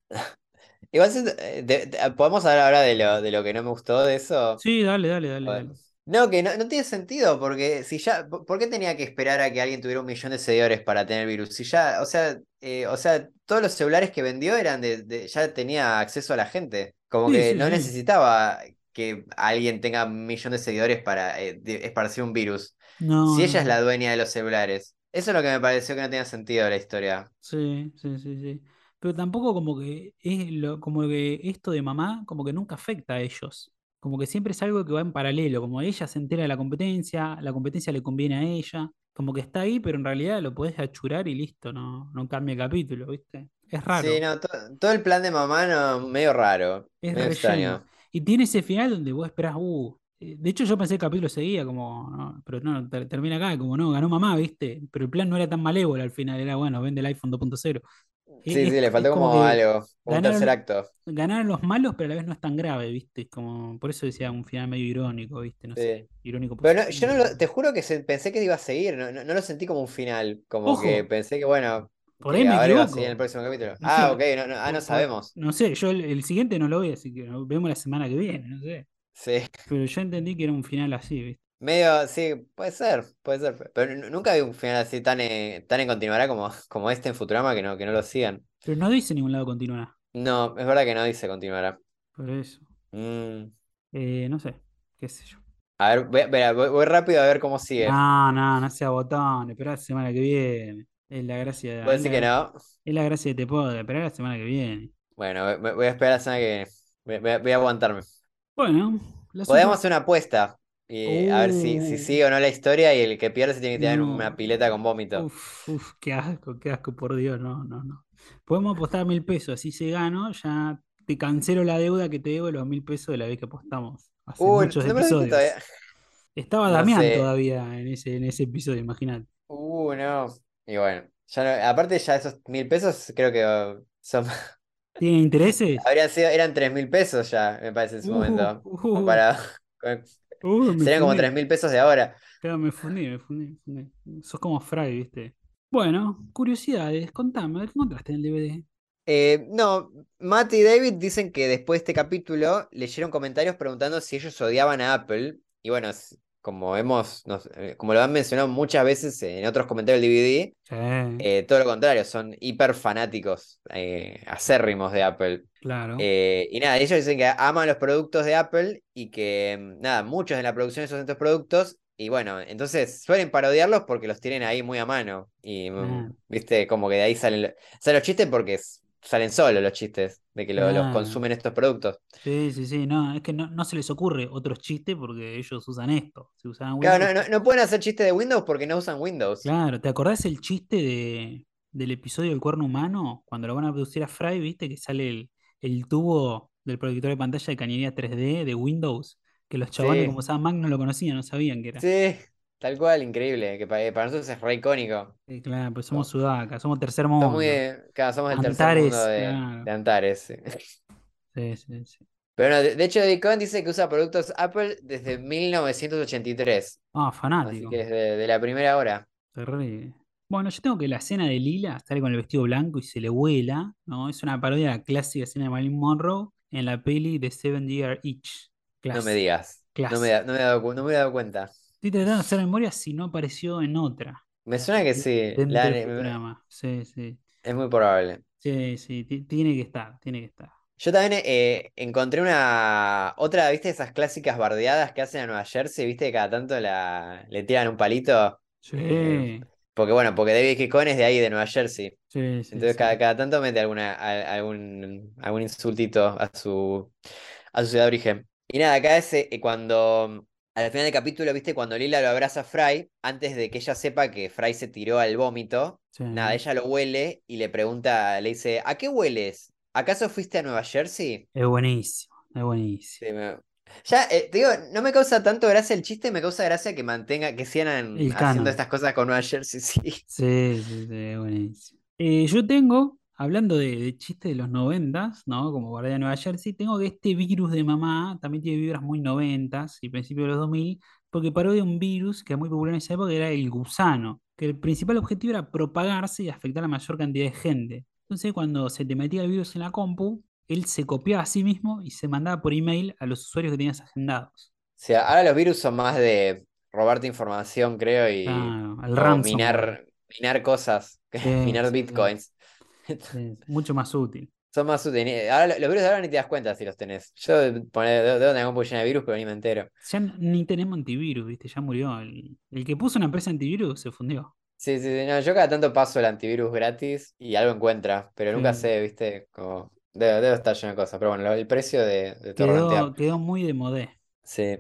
Igual, eh, de- de- ¿podemos hablar ahora de lo, de lo que no me gustó de eso? Sí, dale, dale, dale. No, que no, no tiene sentido, porque si ya, ¿por qué tenía que esperar a que alguien tuviera un millón de seguidores para tener virus? Si ya, o sea, eh, o sea, todos los celulares que vendió eran de, de- ya tenía acceso a la gente. Como Sí, que sí, no sí. necesitaba que alguien tenga un millón de seguidores para eh, de- esparcir un virus. No, Si ella no. es la dueña de los celulares. Eso es lo que me pareció que no tenía sentido de la historia. Sí, sí, sí, sí. Pero tampoco como que es lo, como que esto de mamá como que nunca afecta a ellos. Como que siempre es algo que va en paralelo, como ella se entera de la competencia, la competencia le conviene a ella, como que está ahí, pero en realidad lo podés achurar y listo, no, no cambia el capítulo, ¿viste? Es raro, Sí, no, to- todo el plan de mamá no, medio raro, es medio extraño. Y tiene ese final donde vos esperás, uh, eh, de hecho yo pensé que el capítulo seguía como, no, pero no, ter- termina acá, como no, ganó mamá, ¿viste? Pero el plan no era tan malévolo al final, era bueno, vende el iPhone 2.0. Sí, Es- sí, le faltó como algo, como un tercer acto. ganaron los malos, pero a la vez no es tan grave, ¿viste? Es como, por eso decía un final medio irónico, ¿viste? No sé, Sí. irónico Pero no, yo no lo, te juro que se- pensé que iba a seguir, no, no, lo sentí como un final, como Ojo. que pensé que bueno, Por ahí me ahora iba a equivoco. seguir en el próximo capítulo. No Ah, sé, ok, no, no, ah, no sabemos. No sé, yo el, el siguiente no lo vi, así que lo vemos la semana que viene, no sé. Sí, Pero yo entendí que era un final así, ¿viste? Medio, sí, puede ser, puede ser. Pero nu- nunca vi un final así tan, eh, tan en continuará como, *laughs* como este en Futurama que no, que no lo sigan. Pero no dice ningún lado continuará. No, es verdad que no dice continuará. Por eso. Mm. Eh, no sé, qué sé yo. A ver, voy, voy- voy rápido a ver cómo sigue. No, no, no sea botón, esperá la semana que viene. Es la gracia. ¿Puedo es decir la- que no? Es la gracia de te puedo, esperá la semana que viene. Bueno, voy, a esperar la semana que viene. Voy, voy a- aguantarme. Bueno, Podemos hacer una apuesta. Y a ver si, si Uh. sigue o no la historia y el que pierde se tiene que tirar en una No. pileta con vómito. Uf, uf, qué asco, qué asco, por Dios, no, no, no. Podemos apostar mil pesos, así se gano, ya te cancelo la deuda que te debo de los mil pesos de la vez que apostamos hace Uy, muchos no episodios. todavía. Estaba Damián sé. todavía en ese, en ese episodio, imagínate. Uh, no. Y bueno, ya no- aparte ya esos mil pesos creo que uh, son, *laughs* ¿Tiene intereses? habrían sido, eran tres mil pesos ya, me parece en su Uh, momento. uh, Comparado *laughs* con- serían como fundí. tres mil pesos de ahora. Claro, me fundí, me fundí, me fundí. Sos como Fry, ¿viste? Bueno, curiosidades, contame, ¿qué encontraste en el DVD? Eh, no, Matt y David dicen que después de este capítulo leyeron comentarios preguntando si ellos odiaban a Apple. Y bueno, como hemos, nos- eh, como lo han mencionado muchas veces en otros comentarios del DVD, Sí, eh, todo lo contrario, son hiper fanáticos, eh, acérrimos de Apple. claro. Eh, y nada, ellos dicen que aman los productos de Apple y que, mm, nada, muchos de la producción de esos estos productos. Y bueno, entonces suelen parodiarlos porque los tienen ahí muy a mano. Y, mm, Ah. viste, como que de ahí salen, salen los chistes porque s- salen solos los chistes de que lo- los consumen estos productos. Sí, sí, sí, no, es que no, no se les ocurre otros chistes porque ellos usan esto. Si usaban Claro, no, no, no pueden hacer chistes de Windows porque no usan Windows. Claro, ¿te acordás el chiste de, del episodio del cuerno humano? Cuando lo van a producir a Fry, ¿viste? Que sale el, el tubo del proyector de pantalla de cañería 3D de Windows, que los chabones Sí. como usaban Mac no lo conocían, no sabían que era. Sí, tal cual, increíble. Que para, para nosotros es re icónico. Sí, claro, pues somos. Sudaca, somos tercer Somos mundo. muy de- claro, somos el tercer mundo de, claro. de Antares. sí. Sí, sí, sí. Pero no, de, de hecho, Cohen dice que usa productos Apple desde 1983. Ah, Así fanático. que desde de la primera hora. Terrible. Bueno, yo tengo que la escena de Lila, sale con el vestido blanco y se le vuela, ¿no? Es una parodia de la clásica escena de Marilyn Monroe en la peli de Seven Year Itch. No me digas. No me, no me he dado, cu- no me he dado cuenta. Estoy tratando de hacer memoria si no apareció en otra. Me suena que sí. La- del Futurama. Sí, sí. es muy probable. Sí, sí, ti- tiene que estar, tiene que estar. Yo también eh, encontré una otra, ¿viste? Esas clásicas bardeadas que hacen a Nueva Jersey, ¿viste? Que cada tanto la, le tiran un palito. Sí, Eh, Porque bueno, porque David K. Cohen es de ahí, de Nueva Jersey. sí, sí, Entonces sí. cada, cada tanto mete alguna, a- algún, algún insultito a su, a su ciudad de origen. Y nada, acá es eh, cuando, al final del capítulo, viste, cuando Lila lo abraza a Fry, antes de que ella sepa que Fry se tiró al vómito, Sí. nada, ella lo huele y le pregunta, le dice, ¿a qué hueles? ¿Acaso fuiste a Nueva Jersey? Es buenísimo, es buenísimo. Sí, me- Ya, eh, te digo, no me causa tanto gracia el chiste, me causa gracia que mantenga, que sigan haciendo estas cosas con Nueva Jersey, *laughs* sí. Sí, sí, sí, es buenísimo. Eh, yo tengo, hablando de, de chistes de los noventas, ¿no? Como Guardia de Nueva Jersey, tengo que este virus de mamá también tiene vibras muy noventas y principios de los 2000, porque parodia un virus que era muy popular en esa época, que era el gusano, que el principal objetivo era propagarse y afectar a la mayor cantidad de gente. Entonces, cuando se te metía el virus en la compu, él se copiaba a sí mismo y se mandaba por email a los usuarios que tenías agendados. O sea, ahora los virus son más de robarte información, creo, y el minar, minar cosas, *laughs* Sí, minar bitcoins. Mucho más útil. Son más útiles. Ahora, lo- los virus de ahora ni te das cuenta si los tenés. Yo debo debo tener compu llena de virus, pero ni me entero. Ya ni tenemos antivirus, ¿viste? Ya murió. El, el que puso una empresa antivirus se fundió. Sí, sí, sí, no, yo cada tanto paso el antivirus gratis y algo encuentra, pero nunca Sí. sé, viste, como debo, debo estar lleno de cosas. Pero bueno, el precio de, de. Quedó, quedó muy de modé. Sí.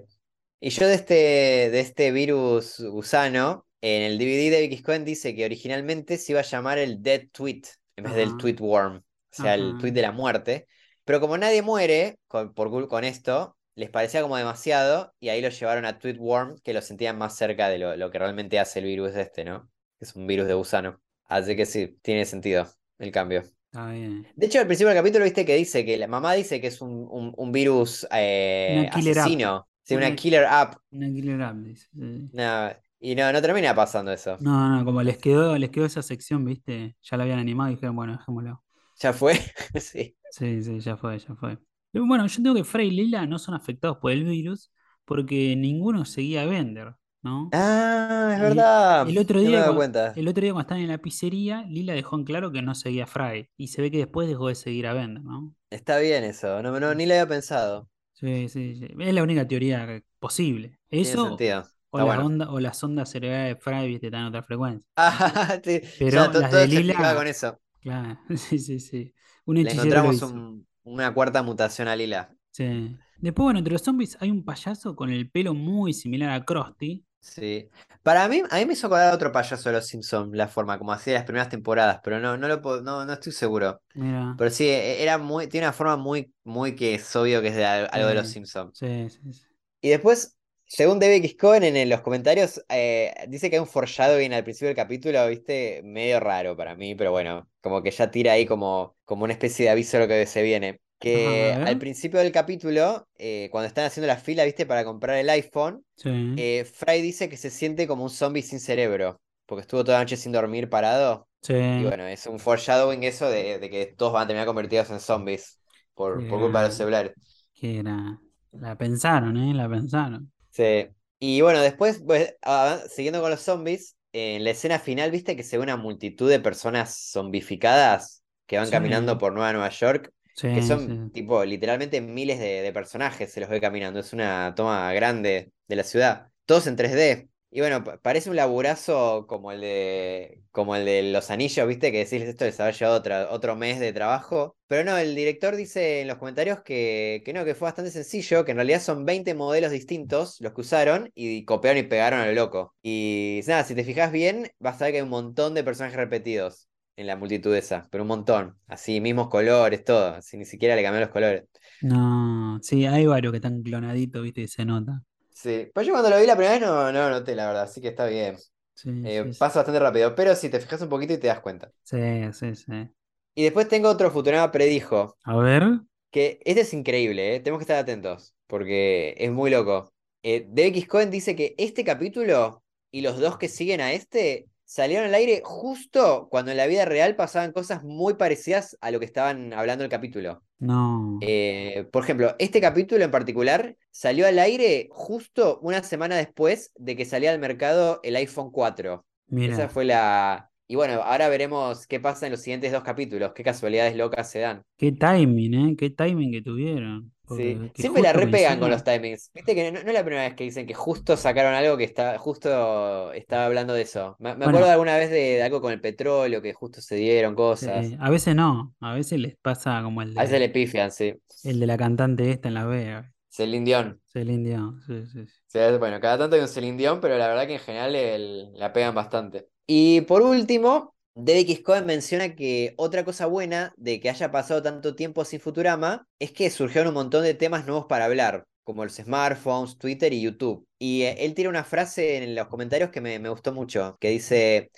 Y yo de este, de este virus gusano, en el DVD de Cohen dice que originalmente se iba a llamar el Dead Tweet en vez del. Tweet Worm, o sea, el tweet de la muerte. Pero como nadie muere con, por con esto, les parecía como demasiado y ahí lo llevaron a Tweet Worm, que lo sentían más cerca de lo, lo que realmente hace el virus este, ¿no? Que es un virus de gusano. Así que sí, tiene sentido el cambio. Bien. De hecho, al principio del capítulo viste que dice que la mamá dice que es un, un- un virus eh, Una killer app. asesino. Sí, una Una- killer app. Una killer app, dice. No, y no, no termina pasando eso. No, no, como les quedó, les quedó esa sección, ¿viste? Ya la habían animado y dijeron, bueno, dejémoslo. Ya fue. *laughs* Sí. Sí, sí, ya fue, ya fue. Pero bueno, yo tengo que Frey y Lila no son afectados por el virus porque ninguno seguía a Bender, ¿no? Ah, es Y verdad. El otro día, dado cua- cuenta. el otro día cuando estaban en la pizzería, Lila dejó en claro que no seguía a Fry. Y se ve que después dejó de seguir a Bender, ¿no? Está bien eso. No, no, ni lo había pensado. Sí, sí, sí. Es la única teoría posible. Tiene Eso sentido. O, la bueno. onda, o las ondas cerebrales de Fry, están en otra frecuencia. Ah, *laughs* sí, Pero ya to- las todo de Lila- con eso. Claro, *laughs* sí, sí, sí. Un Le encontramos un- una cuarta mutación a Lila. Sí. Después, bueno, entre los zombies hay un payaso con el pelo muy similar a Krusty. Sí. Para mí, a mí me hizo acordar otro payaso de los Simpsons, la forma como hacía las primeras temporadas, pero no, no lo no, no estoy seguro. Mira. Pero sí, e- era muy, tiene una forma muy, muy que es obvio que es de al- algo de los. Simpsons. Sí, sí, sí. Y después, según David X. Cohen en, los comentarios, eh, dice que hay un foreshadowing al principio del capítulo, viste, medio raro para mí, pero bueno, como que ya tira ahí como, como una especie de aviso de lo que se viene. Que Ajá, a al principio del capítulo, eh, cuando están haciendo la fila, viste, para comprar el iPhone, Sí. eh, Fry dice que se siente como un zombie sin cerebro, porque estuvo toda la noche sin dormir parado. sí. Y bueno, es un foreshadowing eso de, de que todos van a terminar convertidos en zombies por, por culpa de los celulares. Que era. La pensaron, ¿eh? La pensaron. Sí. Y bueno, después, pues, avan- siguiendo con los zombies, en la escena final, viste que se ve una multitud de personas zombificadas que van Sí. caminando por Nueva Nueva York, que son sí. tipo literalmente miles de, de personajes, se los ve caminando. Es una toma grande de la ciudad, todos en 3D. Y bueno, pa- parece un laburazo como el de, como el de Los Anillos, viste, que decís esto les habrá llevado otro mes de trabajo. Pero no, el director dice en los comentarios que, que no, que fue bastante sencillo, que en realidad son 20 modelos distintos los que usaron y copiaron y pegaron a lo loco. Y nada, si te fijas bien, vas a ver que hay un montón de personajes repetidos en la multitud esa, pero un montón. Así, mismos colores, todo. Así, ni siquiera le cambiaron los colores. No, sí, hay varios que están clonaditos, ¿viste? Y se nota. Sí, pues yo cuando lo vi la primera vez no, no noté, la verdad, así que está bien. Sí, Eh, sí, sí. pasa bastante rápido, pero si te fijas un poquito y te das cuenta. Sí, sí, sí. Y después tengo otro Futurama predijo, A ver. que este es increíble, ¿eh? Tenemos que estar atentos, porque es muy loco. Eh, DX Cohen dice que este capítulo y los dos que siguen a este salieron al aire justo cuando en la vida real pasaban cosas muy parecidas a lo que estaban hablando el capítulo. No. Eh, por ejemplo, este capítulo en particular salió al aire justo una semana después de que salía al mercado el iPhone 4. Esa Mira. fue la... Y bueno, ahora veremos qué pasa en los siguientes dos capítulos, qué casualidades locas se dan. Qué timing, ¿eh? Qué timing que tuvieron. Sí. Siempre la repegan con los timings. Viste que no, no es la primera vez que dicen que justo sacaron algo que está, justo estaba hablando de eso. Me, me Bueno. acuerdo de alguna vez de, de algo con el petróleo, que justo se dieron cosas. Eh, a veces no, a veces les pasa como el A veces de, le pifian, sí. el de la cantante esta en la Vega. Celine Dion. Celine Dion, sí, sí, bueno, cada tanto hay un Celine Dion, pero la verdad que en general el- la pegan bastante. Y por último, David Cohen menciona que otra cosa buena de que haya pasado tanto tiempo sin Futurama es que surgieron un montón de temas nuevos para hablar, como los smartphones, Twitter y YouTube. Y eh, él tiene una frase en los comentarios que me, me gustó mucho, que dice,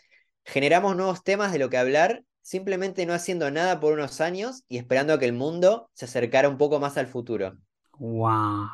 generamos nuevos temas de lo que hablar, simplemente no haciendo nada por unos años y esperando a que el mundo se acercara un poco más al futuro. ¡Wow!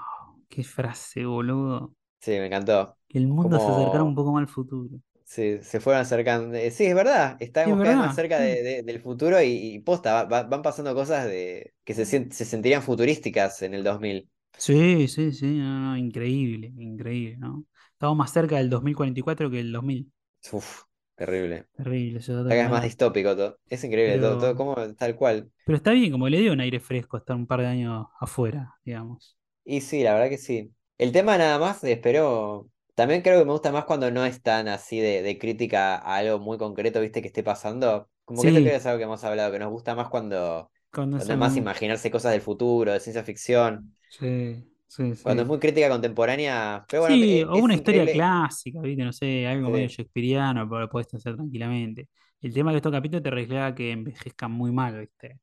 ¡Qué frase, boludo! Sí, me encantó. Que el mundo se acercara un poco más al futuro. Sí, se fueron acercando. eh, Sí, es verdad, estamos Es cada vez más cerca sí. de- de- del futuro y, y posta, va- va- van pasando cosas de, que se, se sentirían futurísticas en el 2000. Sí, sí, sí, no, no, increíble, increíble, ¿no? Estamos más cerca del 2044 que del 2000. Uf, terrible. Terrible, dato Acá es más distópico todo. Es increíble todo, todo como tal cual. pero está bien, como le dio un aire fresco estar un par de años afuera, digamos. Y sí, la verdad que sí. El tema nada más, espero. También creo que me gusta más cuando no es tan así de, de crítica a algo muy concreto, viste, que esté pasando. Como que esto creo que Sí, es algo que hemos hablado, que nos gusta más cuando, cuando más imaginarse cosas del futuro, de ciencia ficción. Sí, sí, Cuando es sí. muy crítica contemporánea. Pero bueno, Sí, eh, o una historia clásica, ¿viste? No sé, algo medio Sí, shakespeariano, pero lo podés hacer tranquilamente. El tema que estos capítulos te refleja que envejezcan muy mal, ¿viste?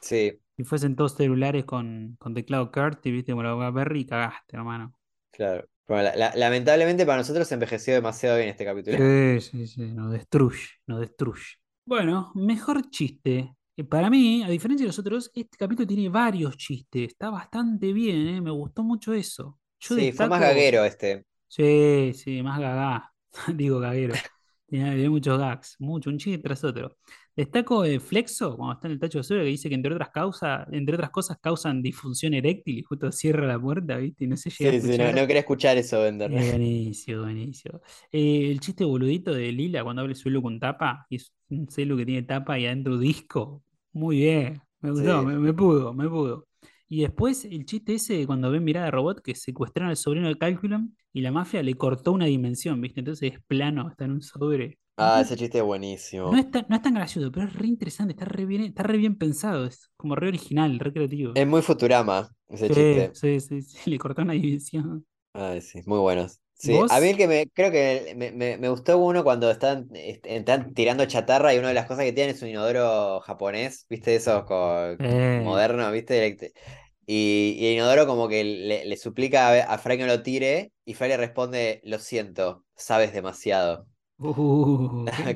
sí, Si fuesen todos celulares con, con teclado QWERTY, ¿viste? Como la BlackBerry, cagaste, hermano. claro. Bueno, la- la- lamentablemente para nosotros envejeció demasiado bien este capítulo. Sí, sí, sí, nos destruye, nos destruye. Bueno, mejor chiste. Eh, Para mí, a diferencia de los otros, este capítulo tiene varios chistes. Está bastante bien, ¿eh? Me gustó mucho eso. Yo Sí, fue más gaguero este. Sí, sí, más gagá. *laughs* Digo gaguero. Tiene muchos gags, mucho, un chiste tras otro. Destaco de Flexo, cuando está en el tacho de basura, que dice que entre otras causas, entre otras cosas causan disfunción eréctil y justo cierra la puerta, ¿viste? Y no se llega a Sí, sí, no, escuchar. no quería escuchar eso, Bender. Es *laughs* buenísimo, buenísimo. Eh, el chiste boludito de Lila cuando abre el suelo con tapa, y es un celu que tiene tapa y adentro disco. Muy bien, me gustó, Sí, me, me pudo, me pudo. Y después el chiste ese de cuando ven mirada de robot que secuestraron al sobrino de Calculum y la mafia le cortó una dimensión, ¿viste? Entonces es plano, está en un sobre. Ah, ese chiste es buenísimo. No es, tan, no es tan gracioso, pero es re interesante, está re bien, está re bien pensado, es como re original, re creativo. Es muy Futurama ese Sí, chiste. sí, sí, sí, *laughs* le cortaron la división. Ay, sí, muy buenos. Sí, ¿Vos? a mí el que me, creo que me, me- me gustó uno cuando están, est- están tirando chatarra y una de las cosas que tienen es un inodoro japonés, ¿viste? Esos co- Eh, modernos, ¿viste? Y, y el inodoro como que le, le suplica a, a Fry que no lo tire y Fry le responde, lo siento, sabes demasiado. Uh, *laughs* Me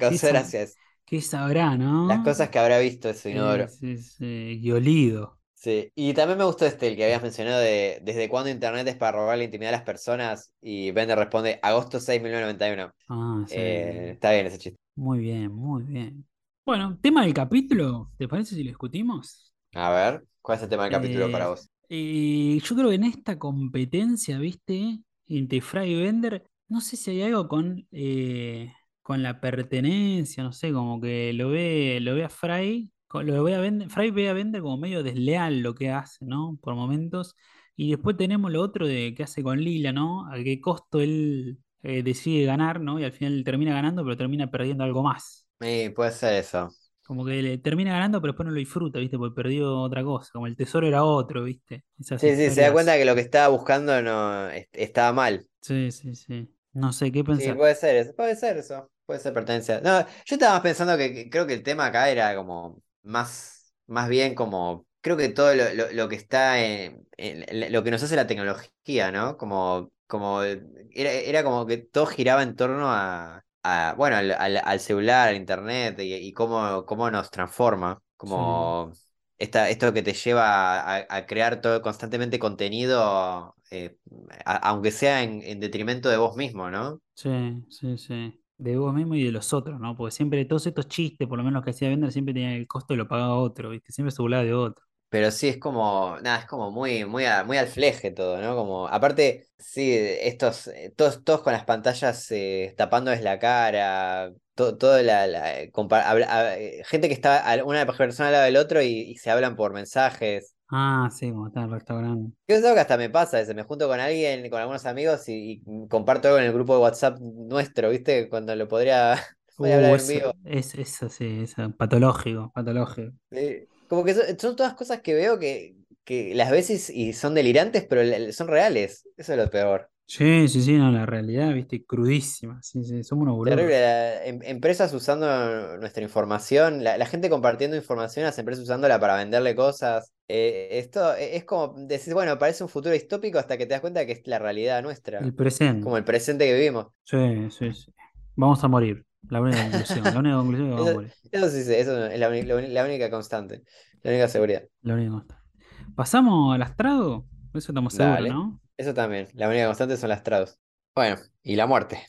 qué, sabrá, ¿no? Las cosas que habrá visto ese inodoro. sí, sí, y olido. Sí, y también me gustó este, el que habías mencionado de desde cuándo Internet es para robar la intimidad a las personas y Bender responde agosto 6, 1991. Ah, sí. Eh, está bien ese chiste. Muy bien, muy bien. Bueno, tema del capítulo, ¿te parece si lo discutimos? A ver, ¿cuál es el tema del capítulo para Eh, vos? Yo creo que en esta competencia, ¿viste? Entre Fry y Bender, no sé si hay algo con, eh, con la pertenencia, no sé, como que lo ve, lo ve a Fry, lo ve a Bender, Fry ve a Bender como medio desleal lo que hace, ¿no? Por momentos. Y después tenemos lo otro de que hace con Lila, ¿no? A qué costo él eh, decide ganar, ¿no? Y al final termina ganando, pero termina perdiendo algo más. Sí, puede ser eso. Como que le termina ganando, pero después no lo disfruta, ¿viste? Porque perdió otra cosa. Como el tesoro era otro, ¿viste? Esas Sí, sí, se da cuenta que lo que estaba buscando no est- estaba mal. Sí, sí, sí. No sé qué Sí, pensar. puede ser eso, puede ser eso, puede ser pertenencia. No, yo estaba más pensando que, que creo que el tema acá era como más, más bien como, creo que todo lo, lo- lo que está en, en lo que nos hace la tecnología, ¿no? Como, como era, era como que todo giraba en torno a, a, bueno, al, al- al celular, al internet y, y cómo, cómo nos transforma. Como esta, esto que te lleva a, a crear todo constantemente contenido, eh, a- aunque sea en, en detrimento de vos mismo, ¿no? Sí, sí, sí. De vos mismo y de los otros, ¿no? Porque siempre todos estos chistes, por lo menos que hacía Bender, siempre tenían el costo y lo pagaba otro, ¿viste? Siempre se burlaba de otro. Pero sí, es como, nada, es como muy, muy, a- muy al fleje todo, ¿no? Como, aparte, sí, estos, eh, todos, todos con las pantallas eh, tapándoles la cara, to- todo la, la- compa- habla- a- eh, gente que está, una persona al lado del otro y, y se hablan por mensajes. Ah, sí, como está en el restaurante. Yo es algo que hasta me pasa, ese, me junto con alguien, con algunos amigos y, y comparto algo en el grupo de WhatsApp nuestro, ¿viste? Cuando lo podría, *laughs* podría hablar Uh, en eso, vivo. es, eso sí, eso, patológico, patológico. Como que son, son todas cosas que veo que, que las veces y son delirantes, pero son reales. Eso es lo peor. Sí, sí, sí, no, la realidad, viste, crudísima. Sí, sí, somos unos boludos. Terrible. la- em- empresas usando nuestra información, la, la gente compartiendo información, las empresas usándola para venderle cosas. Eh, esto e- es como decir, bueno, parece un futuro distópico hasta que te das cuenta que es la realidad nuestra. El presente. Como el presente que vivimos. Sí, sí, sí. Vamos a morir. La única conclusión. La única conclusión es que vamos a Eso, morir. eso sí, sé, eso es la, uni- la uni- la única constante, la única seguridad. La única constante. ¿Pasamos al astrado? Eso estamos seguros, Dale. ¿no? Eso también, la única constante son las trados. Bueno, y la muerte.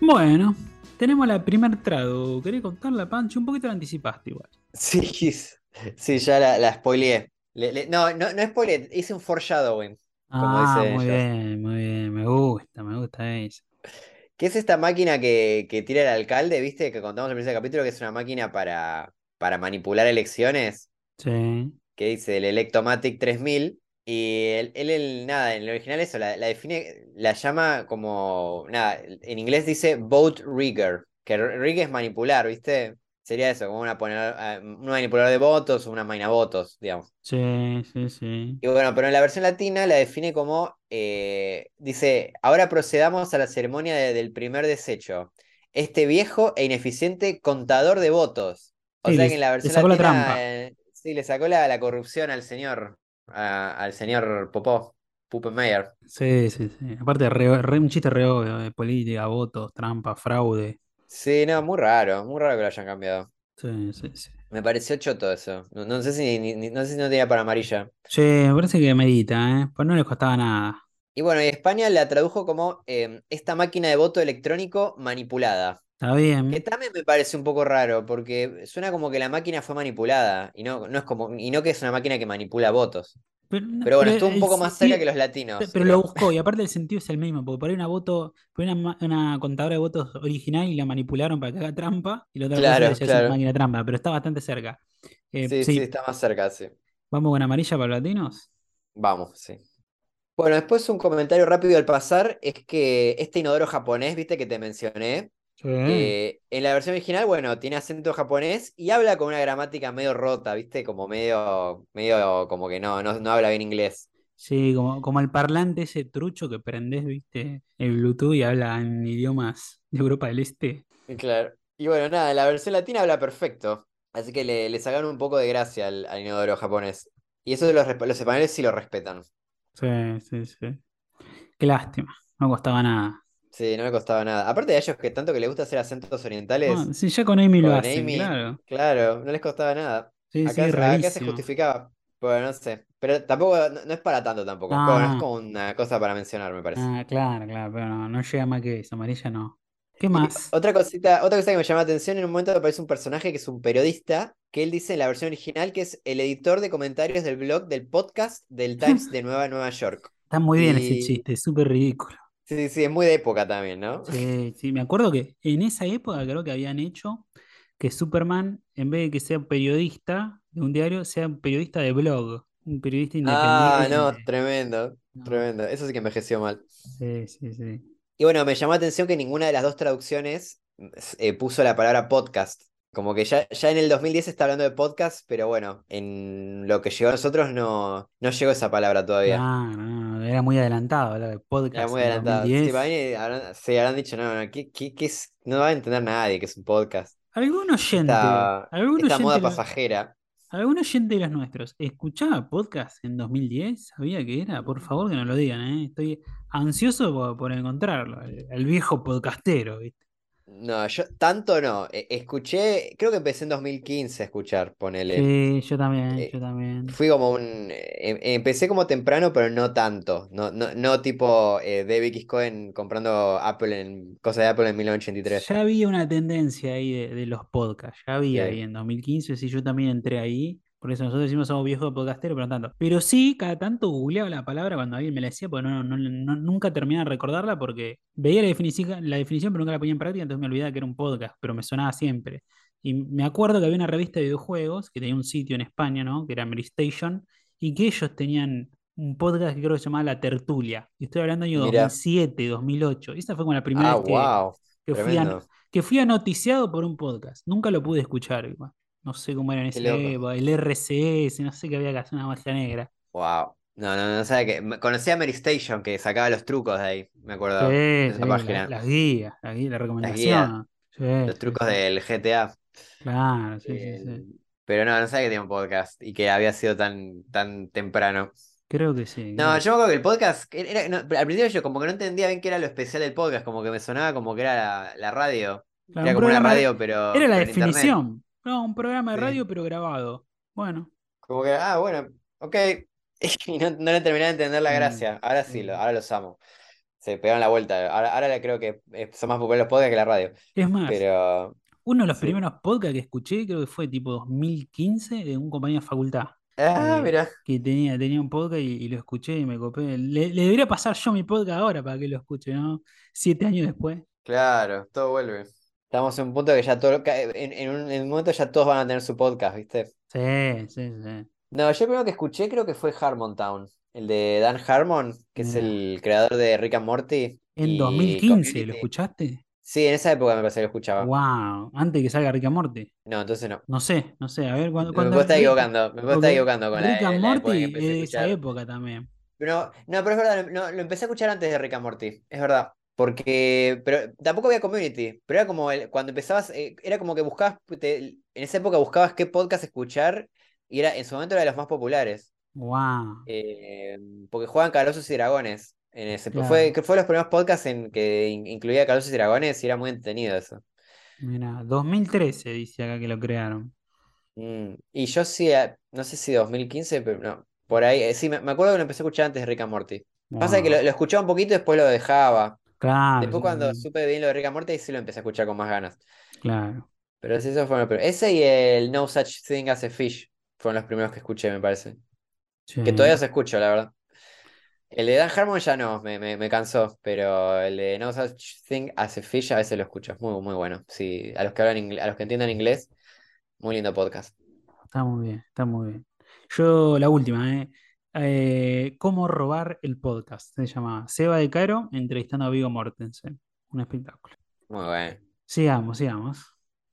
Bueno, tenemos la primer trado. ¿Querés contarla, Pancho? Un poquito la anticipaste igual. Sí, *laughs* sí, ya la, la spoileé. Le- le- no, no, no spoileé, hice un foreshadowing, como Ah, muy ellos. bien, muy bien. Me gusta, me gusta eso. ¿Qué es esta máquina que, que tira el alcalde, viste? Que contamos en el primer capítulo, que es una máquina para, para manipular elecciones, Sí. que dice el Electomatic 3000. Y él, él, él, nada, en el original eso, la, la define, la llama como, nada, en inglés dice vote rigger, que rig es manipular, ¿viste? Sería eso, como una poner, eh, un manipulador de votos o una máquina votos, digamos. Sí, sí, sí. Y bueno, pero en la versión latina la define como, eh, dice, ahora procedamos a la ceremonia de- del primer desecho. Este viejo e ineficiente contador de votos. O Sí, sea le- que en la le versión sacó la latina, trampa. eh, sí, le sacó la, la corrupción al señor, a- al señor Popó, Puppenmeyer. Sí, sí, sí. Aparte, re- re- un chiste re obvio de política, votos, trampa, fraude. Sí, no, muy raro, muy raro que lo hayan cambiado. Sí, sí, sí. Me pareció choto eso. No, no sé si, ni- no sé si no tenía para amarilla. Sí, me parece que medita, ¿eh? Pues no les costaba nada. Y bueno, y España la tradujo como eh, esta máquina de voto electrónico manipulada. Está bien. Que también me parece un poco raro, porque suena como que la máquina fue manipulada, y no, no es como, y no que es una máquina que manipula votos. Pero, no- Pero bueno, pero estuvo un poco más cerca que los latinos. Pero lo buscó, y aparte el sentido es el mismo, porque por ahí una voto, por ahí una, una contadora de votos original y la manipularon para que haga trampa, y la otra Claro, cosa es claro. una máquina trampa, pero está bastante cerca. Eh, Sí, sí, sí, está más cerca, sí. ¿Vamos con amarilla para latinos? Vamos, sí. Bueno, después un comentario rápido al pasar es que este inodoro japonés, viste que te mencioné, Sí. eh, en la versión original, bueno, tiene acento japonés y habla con una gramática medio rota, viste, como medio, medio como que no, no, no habla bien inglés. Sí, como, como el parlante ese trucho que prendés, viste, el Bluetooth y habla en idiomas de Europa del Este. Claro. Y bueno, nada, la versión latina habla perfecto, así que le, le sacaron un poco de gracia al, al inodoro japonés. Y eso de los, los españoles sí lo respetan. Sí, sí, sí. Qué lástima, no costaba nada. Sí, no le costaba nada. Aparte de ellos que tanto que les gusta hacer acentos orientales, Ah, sí, ya con Amy lo con hacen, Amy, claro. claro, no les costaba nada. Sí, Acá, sí, acá se justificaba. Bueno, no sé. Pero tampoco, no, no es para tanto tampoco. Pero bueno, es Ah. como una cosa para mencionar, me parece. Ah, claro, claro, pero no, no llega más que eso, amarilla no. ¿Qué Y más? otra cosita, otra cosa que me llama la atención, en un momento aparece un personaje que es un periodista, que él dice en la versión original que es el editor de comentarios del blog del podcast del *laughs* Times de Nueva Nueva York. Está muy bien ese chiste, súper ridículo. Sí, sí, es muy de época también, ¿no? Sí, sí, me acuerdo que en esa época creo que habían hecho que Superman, en vez de que sea periodista de un diario, sea un periodista de blog, un periodista Ah, no, independiente. tremendo, No. tremendo. Eso sí que envejeció mal. Sí, sí, sí. Y bueno, me llamó la atención que ninguna de las dos traducciones eh, puso la palabra podcast. Como que ya, ya en el 2010 se está hablando de podcast, pero bueno, en lo que llegó a nosotros no, no llegó esa palabra todavía. No, era muy adelantado hablar de Era podcast muy en adelantado. Sí, 2010. para mí habrán, sí, habrán dicho, no, no, ¿qué, qué- qué es? No va a entender nadie que es un podcast. ¿Algún oyente, Esta, algún esta moda oyente, pasajera. Algún oyente de los nuestros, escuchaba podcast en 2010? ¿Sabía que era? Por favor que nos lo digan, ¿eh? Estoy ansioso por, por encontrarlo, el, el viejo podcastero, ¿viste? No, yo tanto no. E- Escuché, creo que empecé en 2015 a escuchar, ponele. Sí, yo también, Eh, yo también. Fui como un. em- empecé como temprano, pero no tanto. No, no, no tipo eh, David X. Cohen comprando Apple en cosas de Apple en 1983. Ya había una tendencia ahí de, de los podcasts, ya había Sí. ahí en 2015, sí, yo también entré ahí, por eso nosotros decimos somos viejos podcasteros, pero no tanto. Pero sí, cada tanto googleaba la palabra cuando alguien me la decía, porque no, no- no- nunca terminaba de recordarla porque veía la definición, la definición, pero nunca la ponía en práctica, entonces me olvidaba que era un podcast, pero me sonaba siempre. Y me acuerdo que había una revista de videojuegos que tenía un sitio en España, ¿no? Que era Station, y que ellos tenían un podcast que creo que se llamaba La Tertulia. Y estoy hablando del año Mirá. 2007, 2008. Esa fue como la primera Ah, vez que, wow. que fui a, que fui anoticiado por un podcast. Nunca lo pude escuchar. igual. No sé cómo era en esa época, el RCS, no sé qué había que hacer una magia negra. Wow. No, no, no sabe que. Conocí a Mary Station que sacaba los trucos de ahí, me acuerdo. Sí, de sí, esa la- página. las guías, la guía, la recomendación. Sí, Los sí, trucos sí. del GTA. Claro, sí, sí, sí. Eh, Pero no, no sabía que tenía un podcast y que había sido tan, tan temprano. Creo que sí. No, creo- yo me acuerdo que el podcast, era, no, al principio yo como que no entendía bien qué era lo especial del podcast, como que me sonaba como que era la, la radio. Claro, Era como una radio, pero, Era la internet. No, un programa de Sí. radio, pero grabado. Bueno, Como que, ah, bueno, ok. *laughs* Y no, no le terminé de entender la Mm, gracia. Ahora sí, mm. lo- ahora los amo. Se pegaron la vuelta. Ahora, ahora creo que eh, son más populares los podcasts que la radio. es más, Pero. uno de los sí. primeros podcasts que escuché, creo que fue tipo 2015, de un compañero de facultad. Ah, Eh, mira. que tenía, tenía un podcast y, y lo escuché y me copé. Le, le debería pasar yo mi podcast ahora para que lo escuche, ¿no? Siete años después. Claro, todo vuelve. Estamos en un punto que ya todo. En, en un, en un momento ya todos van a tener su podcast, ¿viste? Sí, sí, sí. No, yo el primero que escuché creo que fue Harmontown, el de Dan Harmon, que es el creador de Rick and Morty En y 2015, ¿lo Community. escuchaste? Sí, en esa época me parece que lo escuchaba. Wow, antes que salga Rick and Morty. No, entonces no. No sé, no sé, a ver, cuando, Me puedo estar equivocando, me puedo estar equivocando con la, Rick and la que Morty de esa escuchar. época también. Pero, no, pero es verdad, no, lo empecé a escuchar antes de Rick and Morty, es verdad. Porque, pero tampoco había community, pero era como el- cuando empezabas, eh, era como que buscabas, te- en esa época buscabas qué podcast escuchar y era, en su momento era de los más populares. Wow. Eh, porque juegan Calabozos y Dragones. En ese, Claro. fue, que fue los primeros podcasts en que in- incluía Calabozos y Dragones y era muy entretenido eso. Mira, 2013 dice acá que lo crearon. Mm, Y yo sí, eh, no sé si 2015, pero no, por ahí, sí, me, me acuerdo que lo empecé a escuchar antes de Rick and Morty. Pasa que lo, Wow. lo escuchaba un poquito y después lo dejaba. Claro, Después cuando supe bien lo de Rick and Morty, sí lo empecé a escuchar con más ganas. claro. Pero fueron los primeros. Ese y el No Such Thing as a Fish fueron los primeros que escuché, me parece. Que todavía se escucho, la verdad. El de Dan Harmon ya no, me, me, me cansó, pero el de No Such Thing as a Fish a veces lo escucho, es muy, muy bueno. Sí, a los que hablan ingle- a los que entiendan inglés, muy lindo podcast. Está muy bien, está muy bien. Yo, la última, ¿eh? Eh, ¿Cómo robar el podcast? Se llama Seba de Caro entrevistando a Vigo Mortensen. Un espectáculo. Muy bueno. Sigamos, sigamos.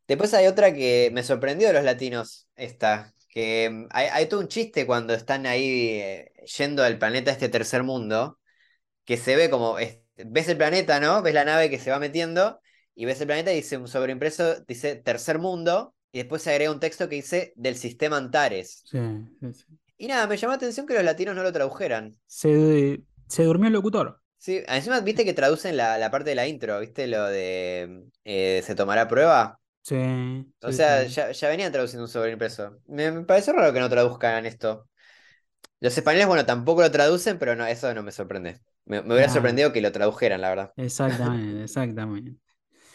Después hay otra que me sorprendió de los latinos, esta, que mm, hay, hay todo un chiste cuando están ahí eh, yendo al planeta este tercer mundo, que se ve como, es- ves el planeta, ¿no? Ves la nave que se va metiendo y ves el planeta y dice un sobreimpreso, dice tercer mundo y después se agrega un texto que dice del sistema Antares. Sí, sí, sí. Y nada, me llamó la atención que los latinos no lo tradujeran. Se, se durmió el locutor. Sí, encima viste que traducen la, la parte de la intro, ¿viste? Lo de eh, se tomará prueba. Sí. O sí, sea, sí. ya, ya venían traduciendo un sobreimpreso. Me, me pareció raro que no traduzcan esto. Los españoles, bueno, tampoco lo traducen, pero no, eso no me sorprende. Me, me hubiera Ah. sorprendido que lo tradujeran, la verdad. Exactamente, *laughs* exactamente.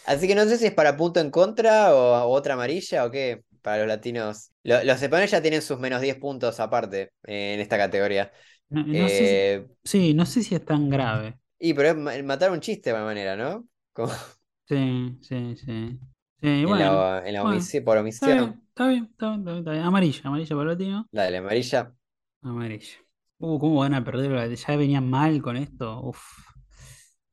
Así que no sé si es para punto en contra o, o otra amarilla o qué, para los latinos. Lo- los españoles ya tienen sus menos 10 puntos aparte eh, en esta categoría. No, no sé si- Eh, sí, no sé si es tan grave. y pero es ma- matar un chiste de alguna manera, ¿no? Como Sí, sí, sí. Sí, en bueno. la, en la bueno, por Está bien, omisión. está bien, está bien, está bien, está bien. Amarilla, amarilla para el latino. Dale, amarilla. Amarilla. Uh, ¿cómo van a perder? Ya venían mal con esto. Uf.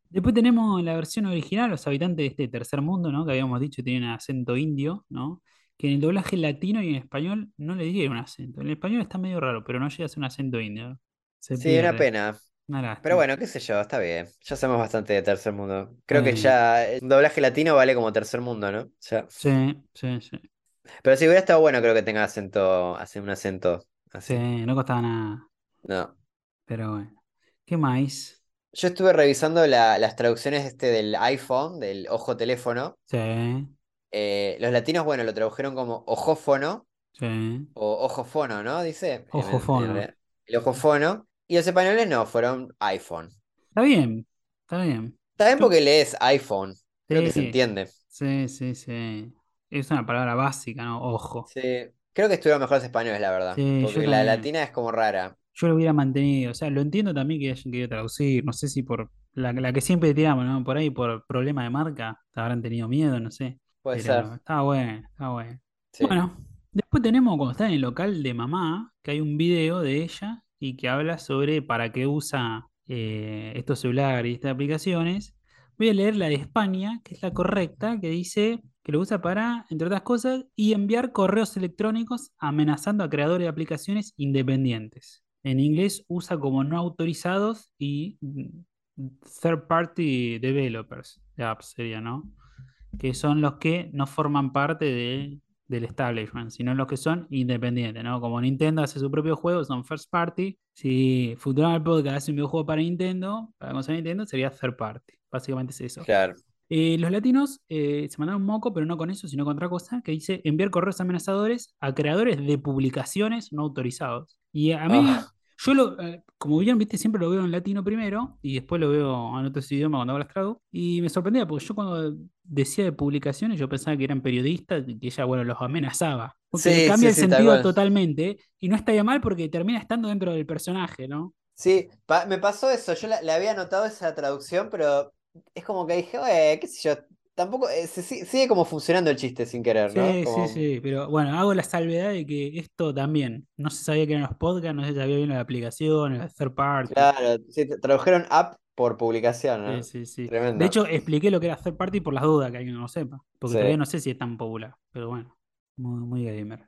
Después tenemos la versión original, los habitantes de este tercer mundo, ¿no? Que habíamos dicho tienen acento indio, ¿no? Que en el doblaje latino y en español no le diría un acento. En el español está medio raro, pero no llega a ser un acento indio. Se Sí, una pena. Una Pero bueno, qué sé yo, está bien. Ya sabemos bastante de tercer mundo. Creo que ya un doblaje latino vale como tercer mundo, ¿no? Ya. Sí, sí, sí. Pero si hubiera estado bueno, creo que tenga acento, hace un acento así. Sí, no costaba nada. No. Pero bueno. ¿Qué más? Yo estuve revisando la- las traducciones este del iPhone, del ojo teléfono. Sí, Eh, los latinos, bueno, lo tradujeron como ojófono sí. o ojofono, ¿no? Dice. el- Ojofono. el, el ojofono. Y los españoles no, fueron iPhone. Está bien, está bien. También Yo- porque lees iPhone. Creo que se entiende. Sí, sí, sí. Es una palabra básica, ¿no? Ojo. Sí. Creo que estuvieron mejor los españoles, la verdad. Sí, Porque la latina es como rara. Yo lo hubiera mantenido. O sea, lo entiendo también que hayan querido traducir. No sé si por la, la que siempre tiramos, ¿no? Por ahí, por problema de marca, habrán tenido miedo, no sé. Puede Pero ser. estaba bueno, estaba bueno. Sí. Bueno, después tenemos cuando está en el local de mamá, que hay un video de ella y que habla sobre para qué usa eh, estos celulares y estas aplicaciones. Voy a leer la de España, que es la correcta, que dice que lo usa para, entre otras cosas, y enviar correos electrónicos amenazando a creadores de aplicaciones independientes. En inglés usa como no autorizados y mm, third party developers de apps sería, ¿no? Que son los que no forman parte de- del establishment, sino los que son independientes, ¿no? Como Nintendo hace su propio juego, son first party. Si Futurama Podcast hace un videojuego para Nintendo, para consola Nintendo, sería third party. Básicamente es eso. Claro. Eh, los latinos eh, se mandaron un moco, pero no con eso, sino con otra cosa, que dice enviar correos amenazadores a creadores de publicaciones no autorizados. Y a mí, Ah. Yo lo, eh, como vieron, viste, siempre lo veo en latino primero y después lo veo en otros idiomas cuando hago las trago. Y me sorprendía, porque yo cuando decía de publicaciones, yo pensaba que eran periodistas y que ella, bueno, los amenazaba. Porque Sí, cambia sí, el sí, sentido totalmente y no estaría mal porque termina estando dentro del personaje, ¿no? Sí, pa- me pasó eso. Yo la- le había notado esa traducción, pero es como que dije, "Eh, qué sé yo. Tampoco. eh, se- si- sigue como funcionando el chiste sin querer, ¿no? Sí, Como- sí, sí, pero bueno, hago la salvedad de que esto también, no se sabía que eran los podcasts, no se sabía bien la aplicación, la third party. Claro, sí, tra- tradujeron app por publicación, ¿no? Sí, sí, sí. Tremendo. De hecho, expliqué lo que era third party por las dudas que alguien no lo sepa, porque Sí. todavía no sé si es tan popular, pero bueno, muy, muy gamer.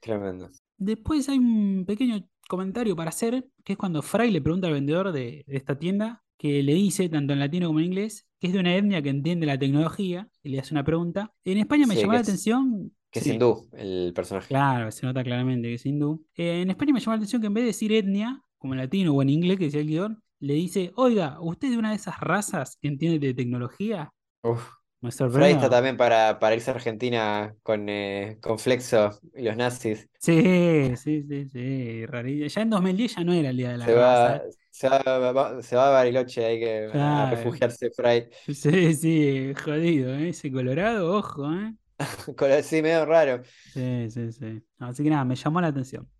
Tremendo. Después hay un pequeño comentario para hacer, que es cuando Fry le pregunta al vendedor de, de esta tienda, que le dice, tanto en latino como en inglés, que es de una etnia que entiende la tecnología, y le hace una pregunta. En España me Sí, llamó la es- atención. Que es sí, hindú el personaje. Claro, se nota claramente que es hindú. Eh, en España me llamó la atención que en vez de decir etnia, como en latino o en inglés, que decía el guion, le dice, oiga, ¿usted es de una de esas razas que entiende de tecnología? Uf. Me Fray sorprendió. está también para, para irse a Argentina con, eh, con Flexo y los nazis. Sí, sí, sí, sí, rarillo. Ya en 2010 ya no era el día de la Se va, raza. Se va, se va a Bariloche, hay que a refugiarse Fray. *laughs* Sí, sí, jodido, ¿eh? Ese Colorado, ojo, ¿eh? *laughs* Sí, medio raro. Sí, sí, sí. Así que nada, me llamó la atención.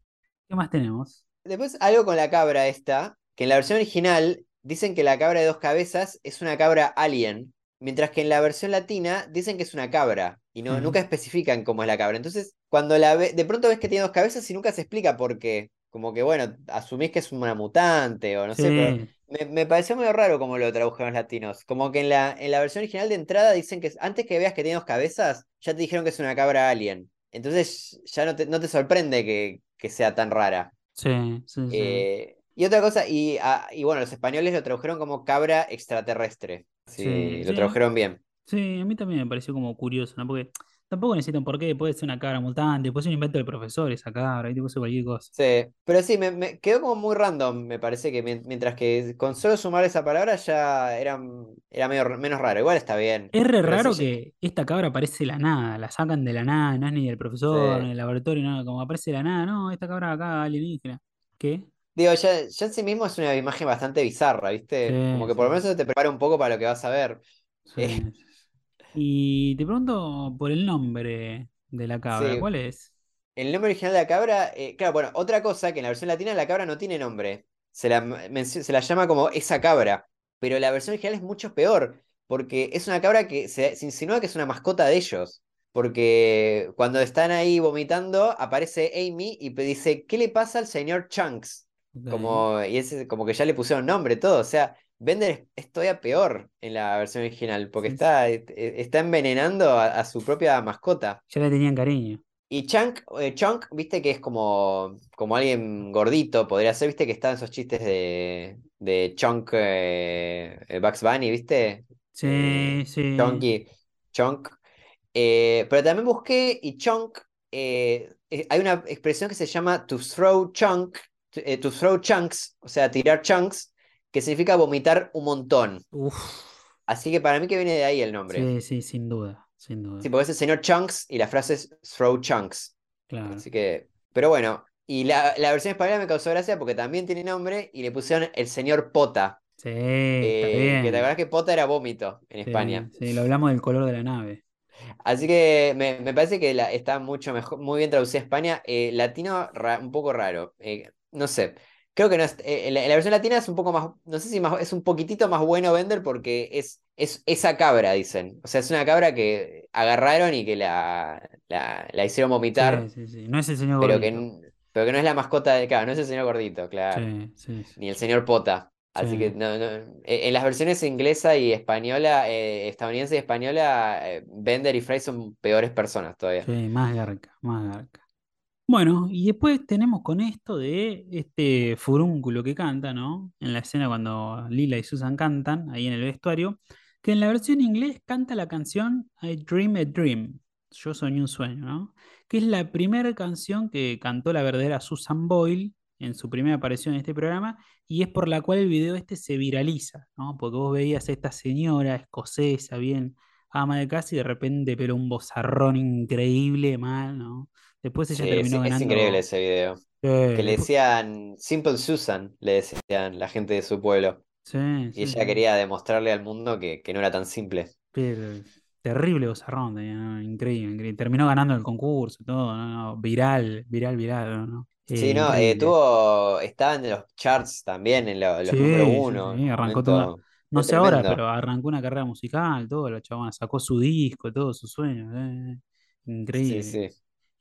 ¿Qué más tenemos? Después algo con la cabra esta, que en la versión original dicen que la cabra de dos cabezas es una cabra alien. mientras que en la versión latina dicen que es una cabra y no, nunca especifican cómo es la cabra. Entonces, cuando la ve, de pronto ves que tiene dos cabezas y nunca se explica por qué. Como que, bueno, asumís que es una mutante o no sé, pero me, me pareció muy raro cómo lo tradujeron los latinos. Como que en la, en la versión original de entrada dicen que es- antes que veas que tiene dos cabezas, ya te dijeron que es una cabra alien. Entonces ya no te, no te sorprende que, que sea tan rara. sí, sí, sí. Eh, y otra cosa, y, ah, y bueno, los españoles lo tradujeron como cabra extraterrestre. Sí, Sí, lo tradujeron bien. Sí, a mí también me pareció como curioso, ¿no? Porque tampoco necesitan por qué, puede ser una cabra mutante, puede ser un invento del profesor esa cabra, y puede ser cualquier cosa. Sí, pero sí, me, me quedó como muy random, me parece que mien- mientras que con solo sumar esa palabra ya era, era medio, menos raro. Igual está bien. Es re raro sí, que esta cabra parece de la nada, la sacan de la nada, no es ni del profesor, Sí. ni del laboratorio, nada, como aparece de la nada, no, esta cabra acá alienígena. ¿Qué? Digo, ya, ya en sí mismo es una imagen bastante bizarra, ¿viste? Sí, Como que por lo menos eso te prepara un poco para lo que vas a ver. Eh. Y te pregunto por el nombre de la cabra, Sí. ¿cuál es? El nombre original de la cabra, eh, claro, bueno, otra cosa que en la versión latina la cabra no tiene nombre. Se la, se la llama como esa cabra. Pero la versión original es mucho peor. Porque es una cabra que se, se insinúa que es una mascota de ellos. Porque cuando están ahí vomitando, aparece Amy y dice, ¿qué le pasa al señor Chunks? Como, y es como que ya le pusieron nombre, todo. O sea, Bender es, todavía peor en la versión original. Porque Sí, está, eh, está envenenando a- a su propia mascota. Ya le tenían cariño. Y Chunk, eh, Chunk, viste que es como, como alguien gordito, podría ser, viste que están esos chistes de, de Chunk eh, eh, Bugs Bunny, viste? Sí, Eh, sí. Chunky, Chunk. Eh, pero también busqué y Chunk, eh, eh, hay una expresión que se llama to throw chunk, to, eh, to throw chunks, o sea, tirar chunks, que significa vomitar un montón. Uf. Así que para mí que viene de ahí el nombre. Sí, sí, sin duda, sin duda. Sí, porque es el señor Chunks y la frase es throw chunks. Claro. Así que, pero bueno, y la, la versión española me causó gracia porque también tiene nombre y le pusieron el señor Pota. Sí, está eh, bien. que te acuerdas que Pota era vómito en Sí, España. Sí, lo hablamos del color de la nave. Así que me, me parece que la, está mucho mejor, muy bien traducida a España. Eh, latino, ra- un poco raro. Eh, no sé. Creo que no es, eh, la, la versión latina es un poco más, no sé si más, es un poquitito más bueno vender porque es, es esa cabra, dicen. O sea, es una cabra que agarraron y que la, la, la hicieron vomitar, Sí, sí, sí. No es el señor pero que, gordito. n- pero que no es la mascota de, claro, no es el señor gordito, claro. Ni el señor Pota. Así Sí. que no, no, eh, en las versiones inglesa y española, eh, estadounidense y española, eh, Bender y Fry son peores personas todavía. Sí, más garca, más garca. Bueno, y después tenemos con esto de este furúnculo que canta, ¿no? En la escena cuando Lila y Susan cantan, ahí en el vestuario, que en la versión inglés canta la canción I Dream a Dream, Yo soñé un sueño, ¿no? Que es la primera canción que cantó la verdadera Susan Boyle en su primera aparición en este programa, y es por la cual el video este se viraliza, ¿no? Porque vos veías a esta señora escocesa, bien ama de casa, y de repente, pero un bozarrón increíble, mal, ¿no? Después ella Sí, es, terminó es ganando. increíble ese video. Sí, Que le decían Simple Susan, le decían la gente de su pueblo. sí, Y sí, ella sí. quería demostrarle al mundo que, que no era tan simple. Pero terrible bozarrón, ¿no? Increíble, increíble. Terminó ganando el concurso, todo, ¿no? Viral, viral, viral. Eh, Sí, no, eh, tuvo, estaba en los charts también, en lo- los Sí, número sí, uno. sí, arrancó momento. No sé ahora, pero arrancó una carrera musical, todo, la chabona sacó su disco, todo, sus sueños. eh, Sí, Increíble. sí.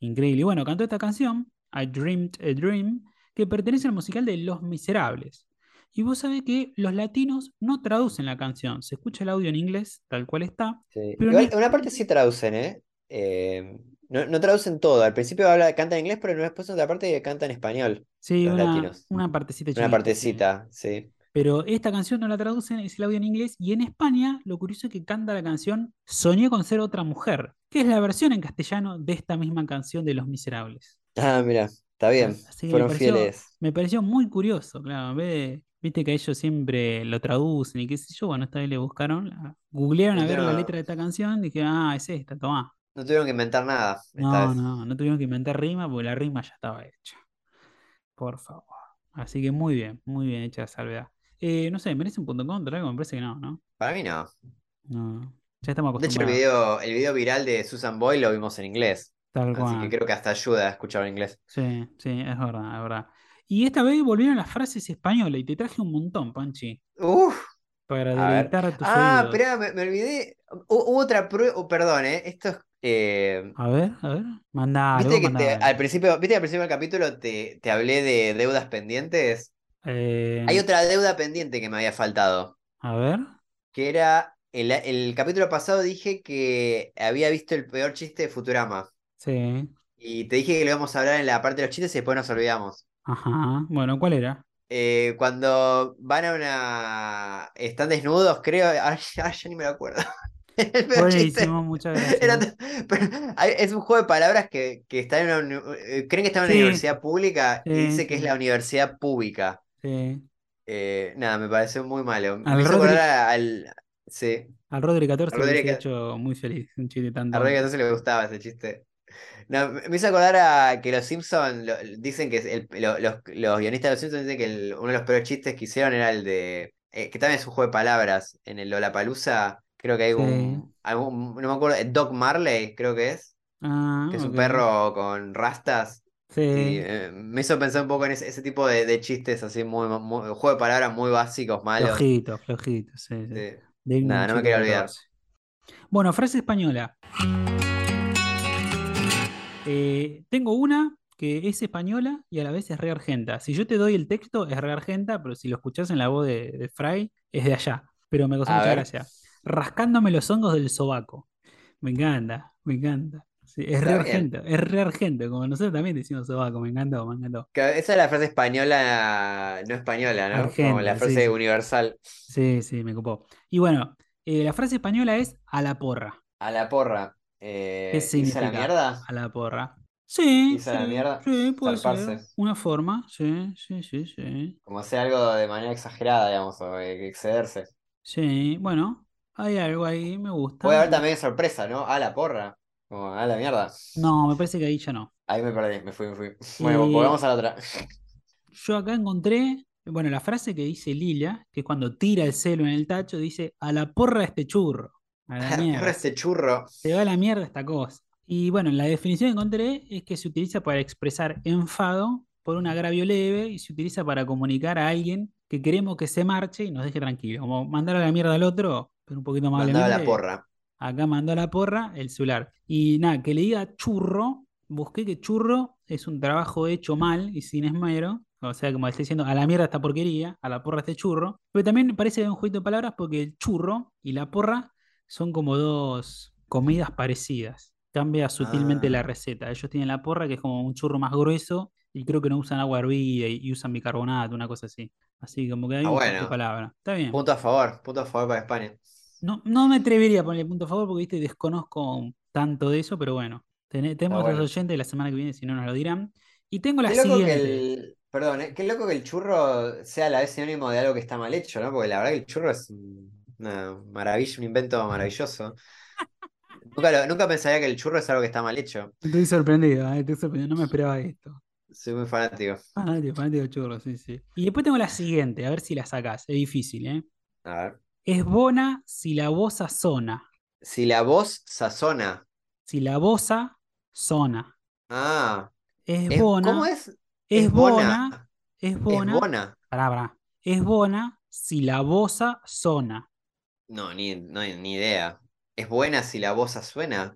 Increíble. Y bueno, cantó esta canción, I Dreamed a Dream, que pertenece al musical de Los Miserables. Y vos sabés que los latinos no traducen la canción, se escucha el audio en inglés, tal cual está, Sí. pero una parte sí traducen, ¿eh? Eh, no, no traducen todo. Al principio habla, canta en inglés, pero después otra parte canta en español. sí, los una, latinos. una partecita Una chiquita, sí. partecita, sí. Pero esta canción no la traducen, es el audio en inglés. Y en España, lo curioso es que canta la canción Soñé con ser otra mujer, que es la versión en castellano de esta misma canción de Los Miserables. Ah, mira, está bien. Así que me Fueron pareció, fieles. me pareció muy curioso, claro. En vez de- viste que ellos siempre lo traducen y qué sé yo, bueno, esta vez le buscaron, la- googlearon a No, ver la letra de esta canción, y dije, ah, es esta, tomá. No tuvieron que inventar nada esta No, vez. no, no tuvieron que inventar rima porque la rima ya estaba hecha. Por favor. Así que muy bien, muy bien hecha la salvedad. Eh, no sé, ¿merece un punto en contra? algo? Me parece que no, ¿no? Para mí no. No, ya estamos De hecho, el acostumbrados. video, el video viral de Susan Boyle lo vimos en inglés. Tal Así cual. que creo que hasta ayuda a escucharlo en inglés. Sí, sí, es verdad, es verdad. Y esta vez volvieron las frases españolas y te traje un montón, Panchi. Uf, Para A ver. deleitar tus Ah, oídos. espera, me, me olvidé. Hu- Hubo otra prueba. perdón, ¿eh? Esto es. eh, A ver, a ver. Mandale, ¿Viste que te- al principio, ¿viste que al principio del capítulo te, te hablé de deudas pendientes? Eh, Hay otra deuda pendiente que me había faltado. a ver. Que era. El, el capítulo pasado dije que había visto el peor chiste de Futurama. Sí. Y te dije que lo íbamos a hablar en la parte de los chistes y después nos olvidamos. Ajá. Bueno, ¿cuál era? Eh, cuando van a una. Están desnudos, creo. *laughs* Ay, ay, ya ni me lo acuerdo. *laughs* El peor chiste. Buenísimo, muchas gracias. pero es un juego de palabras que, que está en una, eh, creen que está en una Sí. universidad pública y Sí, dice que es la universidad pública. Sí. Eh, nada, me pareció muy malo. Me Al hizo Rodri- al. Sí, Al Rodri 14 Al le Rodri hubiese que- hecho muy feliz. Un chiste tan a Rodri tonto. entonces le gustaba ese chiste. No, me me hizo acordar a que los Simpsons dicen que el- lo- los, los guionistas de los Simpsons dicen que el- uno de los peores chistes que hicieron era el de. eh, que también es un juego de palabras. En el Lollapalooza, creo que hay Sí. un, algún. No me acuerdo, Doc Marley, creo que es. Ah, Que es un perro con rastas. Y Sí. eh, me hizo pensar un poco en ese, ese tipo de, de chistes así, muy, muy, juego de palabras muy básicos, malos. Flojito, flojito. Sí, sí. Nada, no me quería olvidar. 14. Bueno, frase española. Eh, tengo una que es española y a la vez es re argenta. Si yo te doy el texto, es re argenta, pero si lo escuchás en la voz de, de Fry, es de allá. Pero me causó mucha ver. gracia. Rascándome los hongos del sobaco. Me encanta, me encanta. Sí, es re argento, es re argento. Como nosotros también decimos sobaco, me encantó, me encantó. Que Esa es la frase española, no española, ¿no? Como la frase sí. universal. Sí, sí, me copó. Y bueno, eh, la frase española es a la porra. A la porra. Eh, ¿Qué ¿irse a la significa? mierda? A la porra. Sí, ¿Irse a la sí, mierda? sí, puede ser. Una forma, sí, sí, sí, sí. Como hacer algo de manera exagerada, digamos, o excederse. Sí, bueno, hay algo ahí, me gusta. Puede haber también sorpresa, ¿no? A la porra. Como a la mierda. No, me parece que ahí ya no. Ahí me perdí, me fui, me fui. Bueno, Eh, volvamos a la otra. *laughs* Yo acá encontré, bueno, la frase que dice Lilia, que es cuando tira el celo en el tacho, dice a la porra este churro. *laughs* A la Porra mierda. este churro. Se va a la mierda esta cosa. Y bueno, la definición que encontré es que se utiliza para expresar enfado por un agravio leve y se utiliza para comunicar a alguien que queremos que se marche y nos deje tranquilo. Como mandar a la mierda al otro, pero un poquito más Mandaba la amablemente. porra. Acá mandó a la porra el celular. Y nada, que le diga churro, busqué que churro es un trabajo hecho mal y sin esmero. O sea, como está diciendo, a la mierda esta porquería, a la porra este churro. Pero también parece un jueguito de palabras porque el churro y la porra son como dos comidas parecidas. Cambia sutilmente la Ah. receta. Ellos tienen la porra, que es como un churro más grueso, y creo que no usan agua hervida y, y usan bicarbonato, una cosa así. Así como que hay Ah, un de palabras. Está bien. Punto a favor, punto a favor para España. No, no me atrevería a ponerle punto a favor porque viste, desconozco tanto de eso, pero bueno. Ten- tenemos bueno. los oyentes la semana que viene, si no nos lo dirán. Y tengo la Qué loco que siguiente. el. Perdón, ¿eh? Qué loco que el churro sea a la vez sinónimo de algo que está mal hecho, ¿no? Porque la verdad que el churro es un- una maravilla, un invento maravilloso. *laughs* Nunca, nunca pensaría que el churro es algo que está mal hecho. Estoy sorprendido, eh, estoy sorprendido, no me esperaba esto. Soy muy fanático. Fanático, fanático de churro, sí, sí. Y después tengo la siguiente, a ver si la sacás. Es difícil, ¿eh? A ver. Es bona si la bosa sona. Si la voz sazona. Si la bosa sona. Ah. Es es- bona. ¿Cómo es? Es bona. bona. Es bona. Es bona. Pará, pará. Es bona si la bosa sona. No, ni, no, ni idea. ¿Es buena si la voz suena?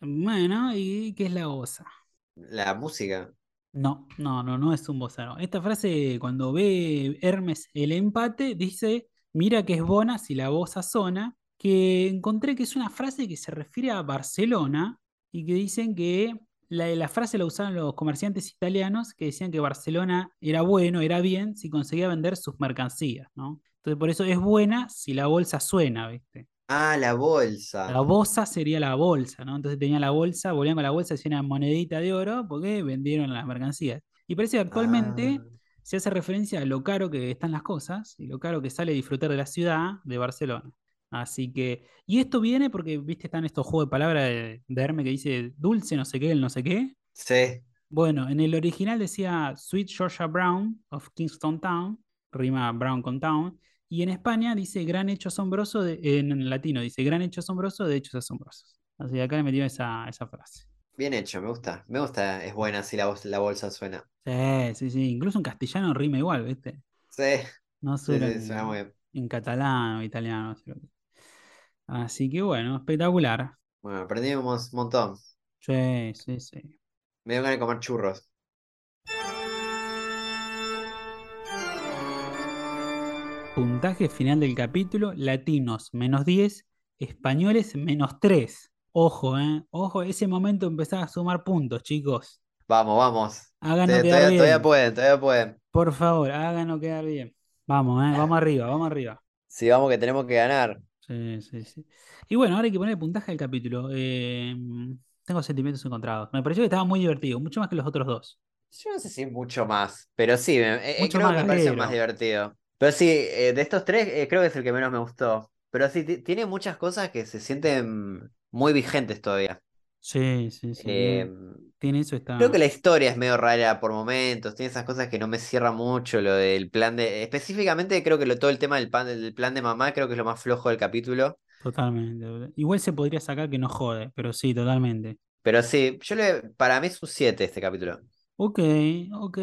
Bueno, ¿y qué es la bosa? La música. No, no, no, no es un bozano. Esta frase, cuando ve Hermes el empate, dice, mira que es bona si la bosa sona, que encontré que es una frase que se refiere a Barcelona y que dicen que la, la frase la usaban los comerciantes italianos que decían que Barcelona era bueno, era bien si conseguía vender sus mercancías, ¿no? Entonces por eso es buena si la bolsa suena, ¿viste? Ah, la bolsa. La bosa sería la bolsa, ¿no? Entonces tenía la bolsa, volvían con la bolsa, hacían una monedita de oro porque vendieron las mercancías. Y parece que actualmente Ah. Se hace referencia a lo caro que están las cosas y lo caro que sale disfrutar de la ciudad de Barcelona. Así que, y esto viene porque, viste, están estos juegos de palabras de, de Hermes que dice dulce no sé qué, el no sé qué. Sí. Bueno, en el original decía Sweet Georgia Brown of Kingston Town, rima Brown con Town, y en España dice gran hecho asombroso, de- en latino dice gran hecho asombroso de hechos asombrosos. Así que acá le metió esa, esa frase. Bien hecho, me gusta. Me gusta, es buena si la, voz- la bolsa suena. Sí, sí, sí, incluso en castellano rima igual, ¿viste? Sí, No suena. sí, suena muy bien. en catalán o italiano. Así que bueno, espectacular. Bueno, aprendimos un montón. Sí, sí, sí. Me dio ganas de comer churros. Puntaje final del capítulo, latinos menos 10, españoles menos 3. Ojo, eh. Ojo, ese momento empezaba a sumar puntos, chicos. Vamos, vamos. Háganos Te- quedar Todavía, bien. todavía pueden, todavía pueden. Por favor, háganos quedar bien. Vamos, eh. Vamos arriba, vamos arriba. Sí, vamos que tenemos que ganar. Sí, sí, sí. Y bueno, ahora hay que poner puntaje al capítulo. Eh, tengo sentimientos encontrados. Me pareció que estaba muy divertido, mucho más que los otros dos. Yo no sé si mucho más, pero sí, me- eh, Mucho creo más que me parece más divertido. Pero sí, eh, de estos tres, eh, creo que es el que menos me gustó. Pero sí, ti- tiene muchas cosas que se sienten muy vigentes todavía. Sí, sí, sí. Eh, Tiene eso, está. creo que la historia es medio rara por momentos, tiene esas cosas que no me cierran mucho, lo del plan de... Específicamente creo que lo, todo el tema del plan, del plan de mamá creo que es lo más flojo del capítulo. Totalmente. Igual se podría sacar que no jode, pero sí, totalmente. Pero sí, yo le, para mí es un 7 este capítulo. Ok, ok.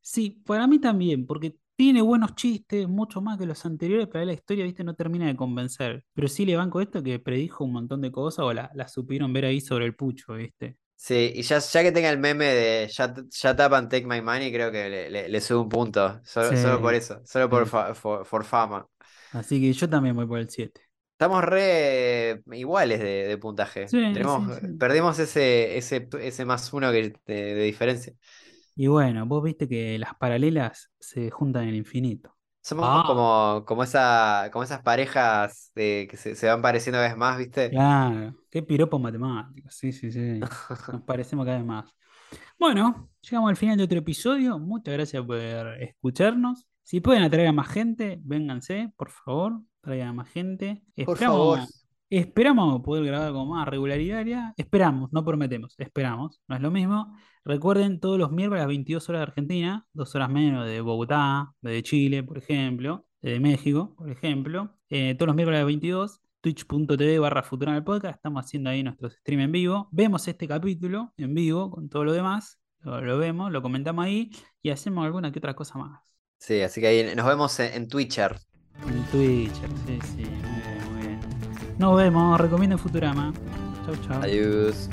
Sí, para mí también, porque tiene buenos chistes, mucho más que los anteriores, pero la historia, viste, no termina de convencer. Pero sí le banco esto que predijo un montón de cosas o la, la supieron ver ahí sobre el pucho, viste. Sí, y ya, ya que tenga el meme de shut, shut up and take my money, creo que le, le, le sube un punto. Solo, Sí, solo por eso, solo por, fa- for, for fama. Así que yo también voy por el 7. Estamos re iguales de, de puntaje. Sí, Tenemos, sí, sí. Perdimos ese, ese, ese más uno que de, de diferencia. Y bueno, vos viste que las paralelas se juntan en el infinito. Somos Ah. como, como, esa, como esas parejas de, que se, se van pareciendo cada vez más, ¿viste? Claro, qué piropo matemático. Sí, sí, sí. Nos *laughs* parecemos cada vez más. Bueno, llegamos al final de otro episodio. Muchas gracias por escucharnos. Si pueden atraer a más gente, vénganse, por favor. Traigan a más gente. Por Esperamos, favor. Esperamos poder grabar con más regularidad. Esperamos, no prometemos, esperamos. No es lo mismo. Recuerden, todos los miércoles a las 22 horas de Argentina, dos horas menos de Bogotá, de Chile, por ejemplo, de México, por ejemplo. Eh, todos los miércoles a las 22, twitch.tv barra Futural Podcast. Estamos haciendo ahí nuestros stream en vivo. Vemos este capítulo en vivo con todo lo demás. Lo, lo vemos, lo comentamos ahí y hacemos alguna que otra cosa más. Sí, así que ahí nos vemos en, en Twitcher. En Twitch, sí, sí, Nos vemos, recomiendo Futurama. Chau, chau. Adiós.